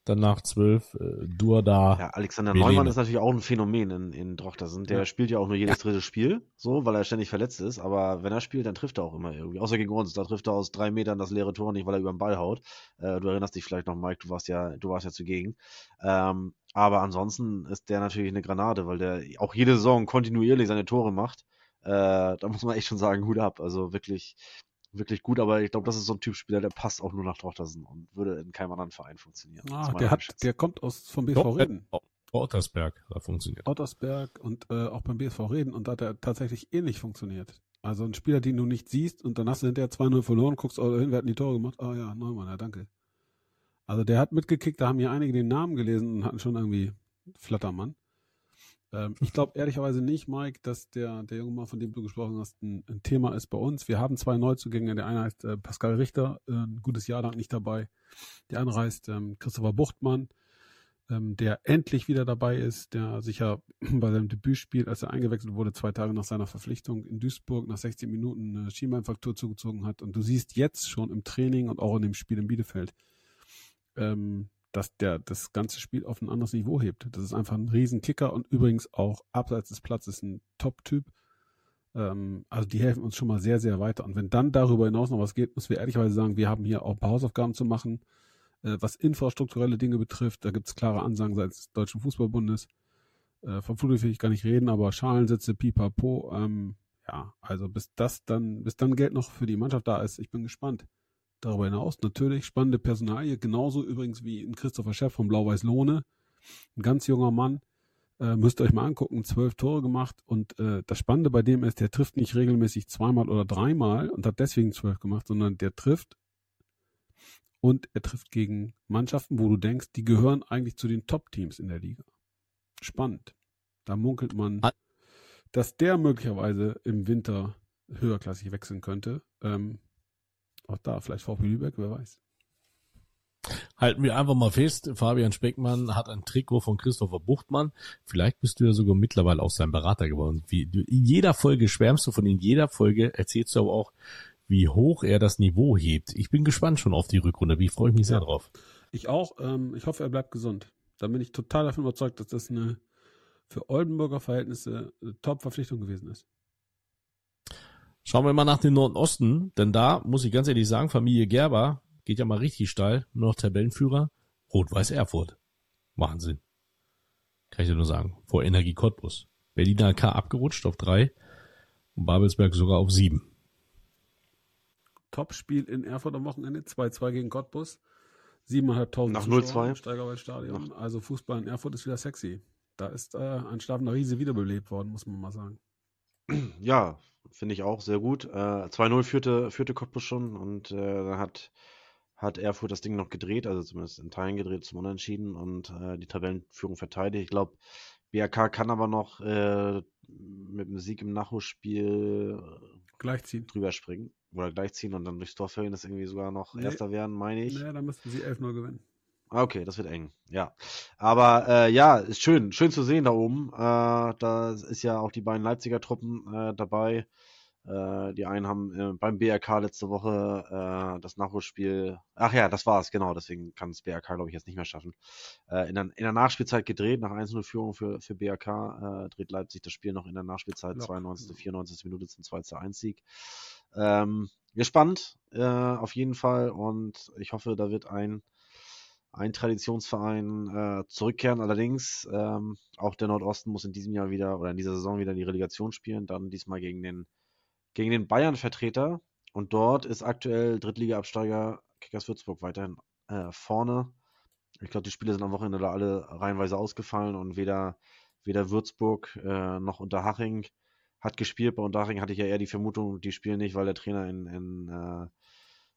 Danach 12, äh, Duada. Ja, Alexander Belene. Neumann ist natürlich auch ein Phänomen in, in Drochtersen. Der ja. spielt ja auch nur jedes ja. dritte Spiel, so, weil er ständig verletzt ist. Aber wenn er spielt, dann trifft er auch immer irgendwie. Außer gegen uns, da trifft er aus drei Metern das leere Tor nicht, weil er über den Ball haut. Äh, du erinnerst dich vielleicht noch, Mike, du warst ja, du warst ja zugegen. Ähm, aber ansonsten ist der natürlich eine Granate, weil der auch jede Saison kontinuierlich seine Tore macht. Äh, da muss man echt schon sagen, Hut ab. Also wirklich, wirklich gut, aber ich glaube, das ist so ein Typ Spieler, der passt auch nur nach Trochtersen und würde in keinem anderen Verein funktionieren. Ah, der hat, der kommt aus vom BV Doch, Reden. Ottersberg, da funktioniert. Ottersberg und äh, auch beim BSV Reden und da hat er tatsächlich ähnlich funktioniert. Also ein Spieler, den du nicht siehst und dann hast du hinterher 2-0 verloren, guckst oh, hin, wer hat die Tore gemacht? Ah oh, ja, Neumann, ja, danke. Also der hat mitgekickt, da haben hier einige den Namen gelesen und hatten schon irgendwie Flattermann. Ähm, ich glaube ehrlicherweise nicht, Mike, dass der, der junge Mann, von dem du gesprochen hast, ein, ein Thema ist bei uns. Wir haben zwei Neuzugänge. Der eine heißt äh, Pascal Richter, äh, ein gutes Jahr lang nicht dabei. Der andere heißt ähm, Christopher Buchtmann, ähm, der endlich wieder dabei ist, der sich ja bei seinem Debütspiel, als er eingewechselt wurde, zwei Tage nach seiner Verpflichtung in Duisburg nach 16 Minuten eine Schienbeinfraktur zugezogen hat. Und du siehst jetzt schon im Training und auch in dem Spiel in Bielefeld, ähm, dass der das ganze Spiel auf ein anderes Niveau hebt. Das ist einfach ein Riesenkicker und übrigens auch abseits des Platzes ein Top-Typ. Ähm, also die helfen uns schon mal sehr, sehr weiter. Und wenn dann darüber hinaus noch was geht, müssen wir ehrlicherweise sagen, wir haben hier auch ein paar Hausaufgaben zu machen. Äh, was infrastrukturelle Dinge betrifft, da gibt es klare Ansagen seitens des Deutschen Fußballbundes. Äh, vom Flutlicht will ich gar nicht reden, aber Schalensitze, pipapo, ähm, ja, also bis das dann, bis dann Geld noch für die Mannschaft da ist, ich bin gespannt. Darüber hinaus natürlich spannende Personalie, genauso übrigens wie in Christopher Chef von Blau-Weiß Lohne. Ein ganz junger Mann, äh, müsst ihr euch mal angucken, zwölf Tore gemacht und äh, das Spannende bei dem ist, der trifft nicht regelmäßig zweimal oder dreimal und hat deswegen zwölf gemacht, sondern der trifft und er trifft gegen Mannschaften, wo du denkst, die gehören eigentlich zu den Top-Teams in der Liga. Spannend. Da munkelt man, dass der möglicherweise im Winter höherklassig wechseln könnte. Ähm, auch da, vielleicht VfB Lübeck, wer weiß. Halten wir einfach mal fest, Fabian Speckmann hat ein Trikot von Christopher Buchtmann. Vielleicht bist du ja sogar mittlerweile auch sein Berater geworden. Wie, in jeder Folge schwärmst du von in jeder Folge erzählst du aber auch, wie hoch er das Niveau hebt. Ich bin gespannt schon auf die Rückrunde. Wie freue ich mich sehr ja, drauf. Ich auch. Ähm, ich hoffe, er bleibt gesund. Da bin ich total davon überzeugt, dass das eine für Oldenburger Verhältnisse eine Top-Verpflichtung gewesen ist. Schauen wir mal nach dem Nordosten, denn da muss ich ganz ehrlich sagen, Familie Gerber geht ja mal richtig steil, nur noch Tabellenführer, Rot-Weiß Erfurt. Wahnsinn. Kann ich dir nur sagen. Vor Energie Cottbus. Berliner K abgerutscht auf drei und Babelsberg sogar auf sieben. Topspiel in Erfurt am Wochenende, 2-2 gegen Cottbus. 7.500 Nach 0-2. Steigerwaldstadion. Also Fußball in Erfurt ist wieder sexy. Da ist äh, ein schlafender Riese wiederbelebt worden, muss man mal sagen. Ja, finde ich auch sehr gut. Äh, 2-0 führte, führte Cottbus schon und äh, dann hat, hat Erfurt das Ding noch gedreht, also zumindest in Teilen gedreht zum Unentschieden und äh, die Tabellenführung verteidigt. Ich glaube, BRK kann aber noch äh, mit dem Sieg im Nachholspiel äh, gleichziehen. drüber springen oder gleichziehen und dann durchs Tor fällen, das irgendwie sogar noch nee. Erster werden, meine ich. Naja, dann müssten sie 11-0 gewinnen. Okay, das wird eng. Ja. Aber äh, ja, ist schön, schön zu sehen da oben. Äh, da ist ja auch die beiden Leipziger Truppen äh, dabei. Äh, die einen haben äh, beim BRK letzte Woche äh, das Nachholspiel. Ach ja, das war's, genau. Deswegen kann es BRK, glaube ich, jetzt nicht mehr schaffen. Äh, in, der, in der Nachspielzeit gedreht, nach 1-0-Führung für, für BRK, äh, dreht Leipzig das Spiel noch in der Nachspielzeit, ja. 92. 94. Minute zum 2-1-Sieg. Ähm, gespannt, äh, auf jeden Fall. Und ich hoffe, da wird ein ein Traditionsverein äh, zurückkehren. Allerdings, ähm, auch der Nordosten muss in diesem Jahr wieder oder in dieser Saison wieder die Relegation spielen, dann diesmal gegen den, gegen den Bayern-Vertreter. Und dort ist aktuell Drittliga-Absteiger Kickers Würzburg weiterhin äh, vorne. Ich glaube, die Spiele sind am Wochenende da alle reihenweise ausgefallen und weder, weder Würzburg äh, noch Unterhaching hat gespielt. Bei Unterhaching hatte ich ja eher die Vermutung, die spielen nicht, weil der Trainer in, in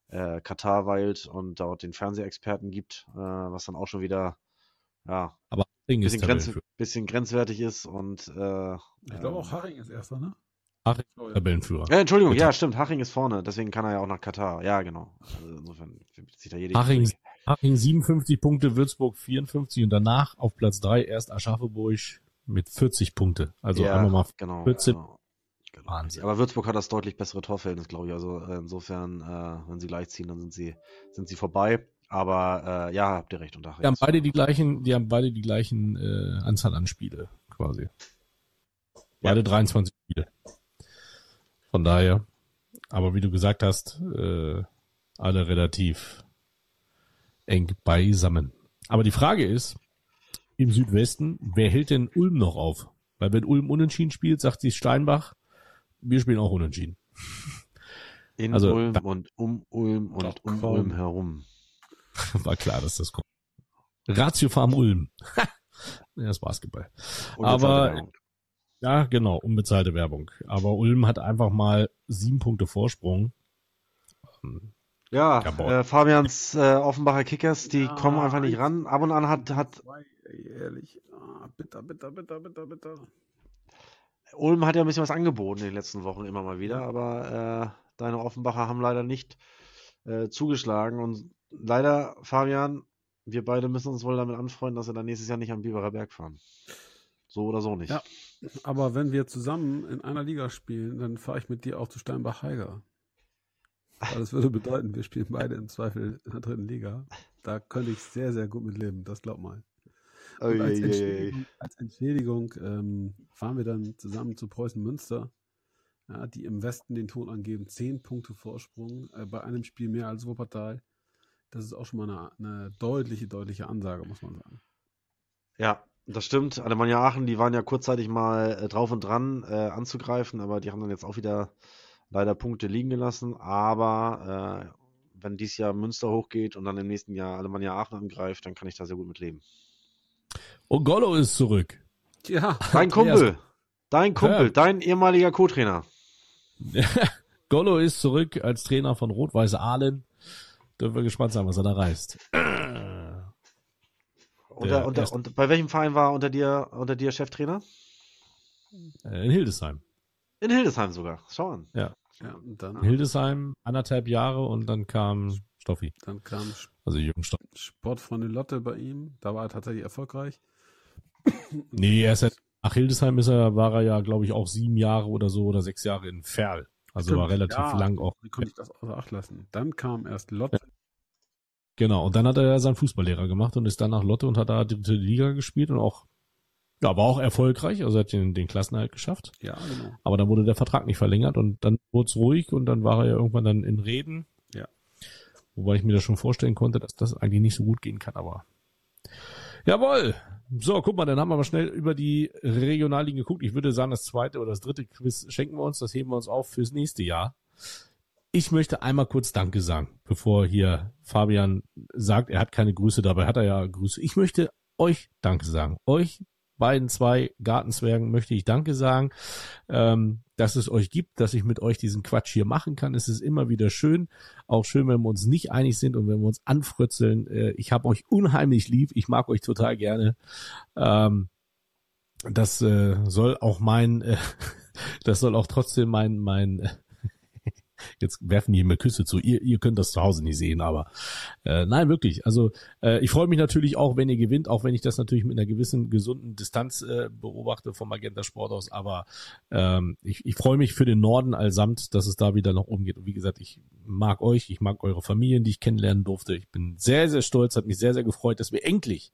äh, Katar weilt und dort den Fernsehexperten gibt, äh, was dann auch schon wieder ja, aber ein bisschen, grenz, bisschen grenzwertig ist und äh, ich glaube auch ähm, Haching ist erster, ne? Haching oh, Tabellenführer. Äh, Entschuldigung, Bitte. ja, stimmt. Haching ist vorne, deswegen kann er ja auch nach Katar. Ja, genau. Also insofern zieht er jede Haching, Haching 57 Punkte, Würzburg 54 und danach auf Platz 3 erst Aschaffenburg mit 40 Punkte. Also ja, einmal mal genau, 14, genau. Wahnsinn. Aber Würzburg hat das deutlich bessere Torverhältnis, glaube ich. Also äh, insofern, äh, wenn sie leicht ziehen, dann sind sie, sind sie vorbei. Aber äh, ja, habt ihr recht. Und die haben beide die gleichen, die haben beide die gleichen äh, Anzahl an Spiele quasi. Beide ja. 23 Spiele. Von daher, aber wie du gesagt hast, äh, alle relativ eng beisammen. Aber die Frage ist, im Südwesten, wer hält denn Ulm noch auf? Weil wenn Ulm unentschieden spielt, sagt sich Steinbach, wir spielen auch unentschieden. In also, Ulm und um Ulm und um komm. Ulm herum. War klar, dass das kommt. Ratio Farm Ulm. ja, das Basketball. Aber ja, genau, unbezahlte Werbung. Aber Ulm hat einfach mal sieben Punkte Vorsprung. Ähm, ja, äh, Fabians äh, Offenbacher Kickers, die ja, kommen einfach nicht ran. Ab und an hat. hat ehrlich, ah, bitter, bitter, bitter, bitter, bitter. Ulm hat ja ein bisschen was angeboten in den letzten Wochen immer mal wieder, aber äh, deine Offenbacher haben leider nicht äh, zugeschlagen. Und leider, Fabian, wir beide müssen uns wohl damit anfreunden, dass wir dann nächstes Jahr nicht am Biberer Berg fahren. So oder so nicht. Ja, aber wenn wir zusammen in einer Liga spielen, dann fahre ich mit dir auch zu Steinbach-Heiger. Weil das würde bedeuten, wir spielen beide im Zweifel in der dritten Liga. Da könnte ich sehr, sehr gut mit leben, das glaub mal. Oh, je, als, Entschädigung, als Entschädigung ähm, fahren wir dann zusammen zu Preußen Münster, ja, die im Westen den Ton angeben. Zehn Punkte Vorsprung, äh, bei einem Spiel mehr als Wuppertal. Das ist auch schon mal eine, eine deutliche, deutliche Ansage, muss man sagen. Ja, das stimmt. Alemannia Aachen, die waren ja kurzzeitig mal äh, drauf und dran äh, anzugreifen, aber die haben dann jetzt auch wieder leider Punkte liegen gelassen. Aber äh, wenn dieses Jahr Münster hochgeht und dann im nächsten Jahr Alemannia Aachen angreift, dann kann ich da sehr gut mit leben. Und Gollo ist zurück. Ja, dein Kumpel. Dein Kumpel, ja. dein ehemaliger Co-Trainer. Gollo ist zurück als Trainer von Rot-Weiß Aalen. Dürfen wir gespannt sein, was er da reißt. Unter, unter, und bei welchem Verein war unter dir, unter dir Cheftrainer? Äh, in Hildesheim. In Hildesheim sogar. Schau an. Ja. ja Hildesheim anderthalb Jahre und dann kam Stoffi. Dann kam also Jungstoff. Sportfreunde Lotte bei ihm. Da war er tatsächlich erfolgreich. nee, er ist ja, nach Hildesheim ist er, war er ja, glaube ich, auch sieben Jahre oder so oder sechs Jahre in Ferl. Also Stimmt, war relativ ja, lang auch. Wie konnte ich das außer Acht lassen? Dann kam erst Lotte. Ja. Genau, und dann hat er ja seinen Fußballlehrer gemacht und ist dann nach Lotte und hat da die dritte Liga gespielt und auch, ja, war auch erfolgreich, also hat den, den Klassenerhalt geschafft. Ja, genau. Aber dann wurde der Vertrag nicht verlängert und dann wurde es ruhig und dann war er ja irgendwann dann in Reden. Wobei ich mir das schon vorstellen konnte, dass das eigentlich nicht so gut gehen kann, aber Jawohl. So, guck mal, dann haben wir mal schnell über die Regionalligen geguckt. Ich würde sagen, das zweite oder das dritte Quiz schenken wir uns, das heben wir uns auf fürs nächste Jahr. Ich möchte einmal kurz Danke sagen, bevor hier Fabian sagt, er hat keine Grüße, dabei hat er ja Grüße. Ich möchte euch Danke sagen. Euch beiden zwei Gartenzwergen möchte ich Danke sagen, ähm, dass es euch gibt, dass ich mit euch diesen Quatsch hier machen kann. Es ist immer wieder schön, auch schön, wenn wir uns nicht einig sind und wenn wir uns anfrötzeln. Äh, ich habe euch unheimlich lieb, ich mag euch total gerne. Ähm, das äh, soll auch mein, äh, das soll auch trotzdem mein mein Jetzt werfen die mir Küsse zu. Ihr, ihr könnt das zu Hause nicht sehen, aber äh, nein, wirklich. Also äh, ich freue mich natürlich auch, wenn ihr gewinnt, auch wenn ich das natürlich mit einer gewissen gesunden Distanz äh, beobachte vom Magenta Sport aus. Aber ähm, ich, ich freue mich für den Norden allsamt, dass es da wieder noch umgeht. Und wie gesagt, ich mag euch, ich mag eure Familien, die ich kennenlernen durfte. Ich bin sehr, sehr stolz, hat mich sehr, sehr gefreut, dass wir endlich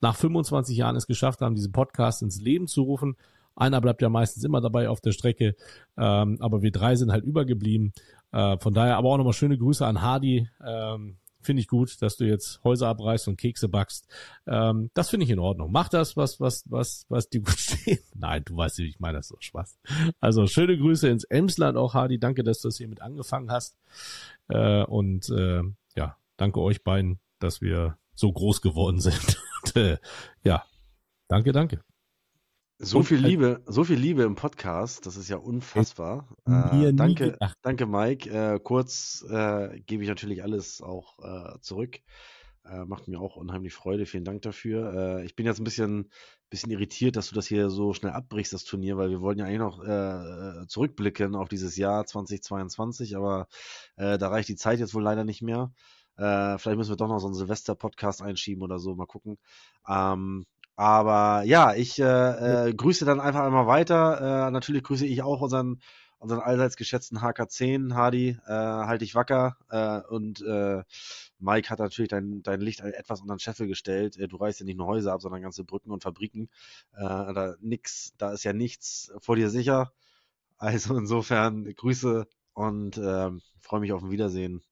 nach 25 Jahren es geschafft haben, diesen Podcast ins Leben zu rufen. Einer bleibt ja meistens immer dabei auf der Strecke, ähm, aber wir drei sind halt übergeblieben. Äh, von daher aber auch nochmal schöne Grüße an Hardy. Ähm, finde ich gut, dass du jetzt Häuser abreißt und Kekse backst. Ähm, das finde ich in Ordnung. Mach das, was, was, was, was dir gut steht. Nein, du weißt, wie ich meine das so Spaß. Also schöne Grüße ins Emsland auch, Hardy. Danke, dass du das hier mit angefangen hast. Äh, und äh, ja, danke euch beiden, dass wir so groß geworden sind. und, äh, ja, danke, danke. So viel Liebe, so viel Liebe im Podcast, das ist ja unfassbar. Äh, danke, danke Mike. Äh, kurz äh, gebe ich natürlich alles auch äh, zurück. Äh, macht mir auch unheimlich Freude. Vielen Dank dafür. Äh, ich bin jetzt ein bisschen, bisschen irritiert, dass du das hier so schnell abbrichst, das Turnier, weil wir wollen ja eigentlich noch zurückblicken auf dieses Jahr 2022, aber da reicht die Zeit jetzt wohl leider nicht mehr. vielleicht müssen wir doch noch so einen Silvester-Podcast einschieben oder so, mal gucken. Ähm, aber ja, ich äh, äh, grüße dann einfach einmal weiter. Äh, natürlich grüße ich auch unseren, unseren allseits geschätzten HK10, Hardy, äh, halt dich wacker. Äh, und äh, Mike hat natürlich dein, dein Licht etwas unter den Scheffel gestellt. Äh, du reißt ja nicht nur Häuser ab, sondern ganze Brücken und Fabriken. Äh, da, nix, da ist ja nichts vor dir sicher. Also insofern Grüße und äh, freue mich auf ein Wiedersehen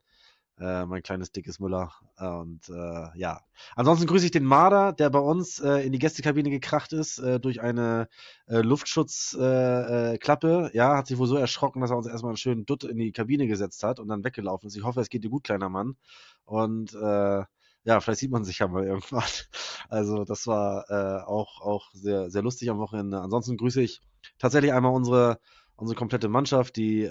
äh, mein kleines dickes Müller. Und äh, ja. Ansonsten grüße ich den Marder, der bei uns äh, in die Gästekabine gekracht ist äh, durch eine äh, Luftschutzklappe. Äh, äh, ja, hat sich wohl so erschrocken, dass er uns erstmal einen schönen Dutt in die Kabine gesetzt hat und dann weggelaufen ist. Ich hoffe, es geht dir gut, kleiner Mann. Und äh, ja, vielleicht sieht man sich ja mal irgendwann. Also das war äh, auch, auch sehr, sehr lustig am Wochenende. Ansonsten grüße ich tatsächlich einmal unsere, unsere komplette Mannschaft, die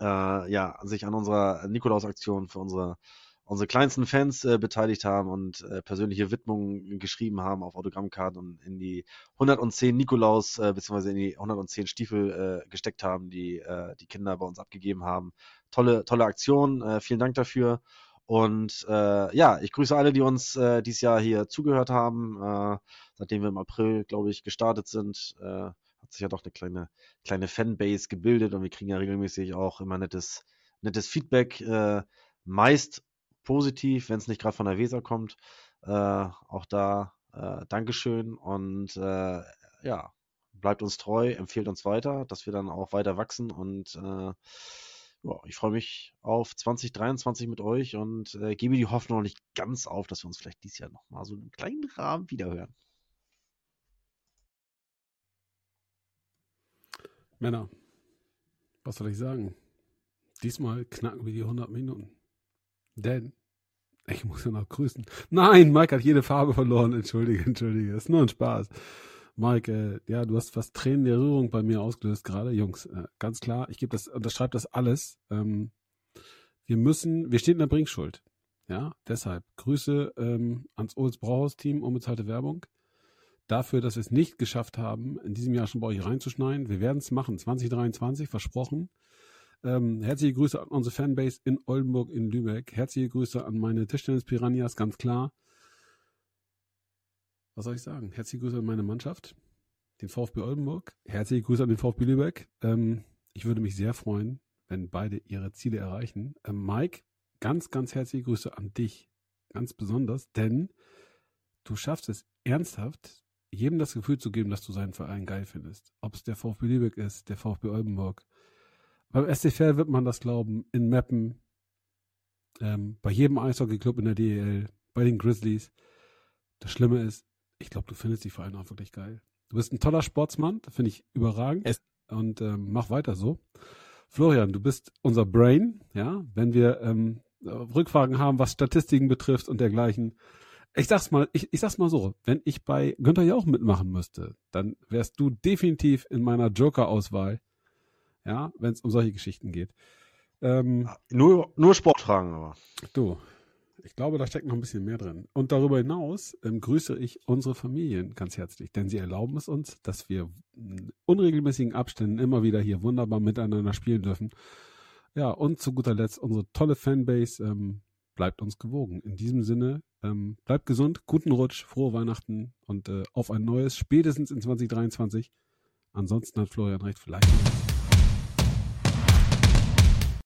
äh, ja, sich an unserer Nikolaus-Aktion für unsere, unsere kleinsten Fans äh, beteiligt haben und äh, persönliche Widmungen geschrieben haben auf Autogrammkarten und in die 110 Nikolaus äh, beziehungsweise in die 110 Stiefel äh, gesteckt haben, die äh, die Kinder bei uns abgegeben haben. Tolle, tolle Aktion. Äh, vielen Dank dafür. Und äh, ja, ich grüße alle, die uns äh, dieses Jahr hier zugehört haben, äh, seitdem wir im April, glaube ich, gestartet sind. Äh, hat sich ja doch eine kleine, kleine Fanbase gebildet und wir kriegen ja regelmäßig auch immer nettes, nettes Feedback, äh, meist positiv, wenn es nicht gerade von der Weser kommt. Äh, auch da äh, Dankeschön und äh, ja, bleibt uns treu, empfehlt uns weiter, dass wir dann auch weiter wachsen und äh, ich freue mich auf 2023 mit euch und äh, gebe die Hoffnung noch nicht ganz auf, dass wir uns vielleicht dieses Jahr nochmal so einen kleinen Rahmen wiederhören. Männer, was soll ich sagen? Diesmal knacken wir die 100 Minuten. Denn ich muss ja noch grüßen. Nein, Mike hat jede Farbe verloren. Entschuldige, entschuldige. Ist nur ein Spaß. Mike, äh, ja, du hast fast Tränen der Rührung bei mir ausgelöst gerade. Jungs, äh, ganz klar, ich gebe das, unterschreibe das alles. Ähm, wir müssen, wir stehen in der Bringschuld. Ja, deshalb Grüße ähm, ans Olds Brauhaus Team, unbezahlte Werbung. Dafür, dass wir es nicht geschafft haben, in diesem Jahr schon bei euch reinzuschneiden. Wir werden es machen, 2023, versprochen. Ähm, herzliche Grüße an unsere Fanbase in Oldenburg, in Lübeck. Herzliche Grüße an meine Tischtennis-Piranhas, ganz klar was soll ich sagen? Herzliche Grüße an meine Mannschaft, den VfB Oldenburg. Herzliche Grüße an den VfB Lübeck. Ähm, ich würde mich sehr freuen, wenn beide ihre Ziele erreichen. Ähm, Mike, ganz, ganz herzliche Grüße an dich, ganz besonders, denn du schaffst es ernsthaft, jedem das Gefühl zu geben, dass du seinen Verein geil findest. Ob es der VfB Lübeck ist, der VfB Oldenburg. Beim SCFR wird man das glauben, in Meppen, ähm, bei jedem Eishockeyclub in der DEL, bei den Grizzlies. Das Schlimme ist, ich glaube, du findest die Vereine auch wirklich geil. Du bist ein toller Sportsmann, finde ich überragend. Es und ähm, mach weiter so. Florian, du bist unser Brain, ja, wenn wir ähm, Rückfragen haben, was Statistiken betrifft und dergleichen. Ich sag's mal, ich, ich sag's mal so, wenn ich bei Günther Jauch mitmachen müsste, dann wärst du definitiv in meiner Joker-Auswahl, ja, wenn es um solche Geschichten geht. Ähm, nur, nur Sportfragen aber. Du, ich glaube, da steckt noch ein bisschen mehr drin. Und darüber hinaus ähm, grüße ich unsere Familien ganz herzlich, denn sie erlauben es uns, dass wir in unregelmäßigen Abständen immer wieder hier wunderbar miteinander spielen dürfen. Ja, und zu guter Letzt unsere tolle Fanbase ähm, bleibt uns gewogen. In diesem Sinne, ähm, bleibt gesund, guten Rutsch, frohe Weihnachten und äh, auf ein neues, spätestens in 2023. Ansonsten hat Florian recht, vielleicht.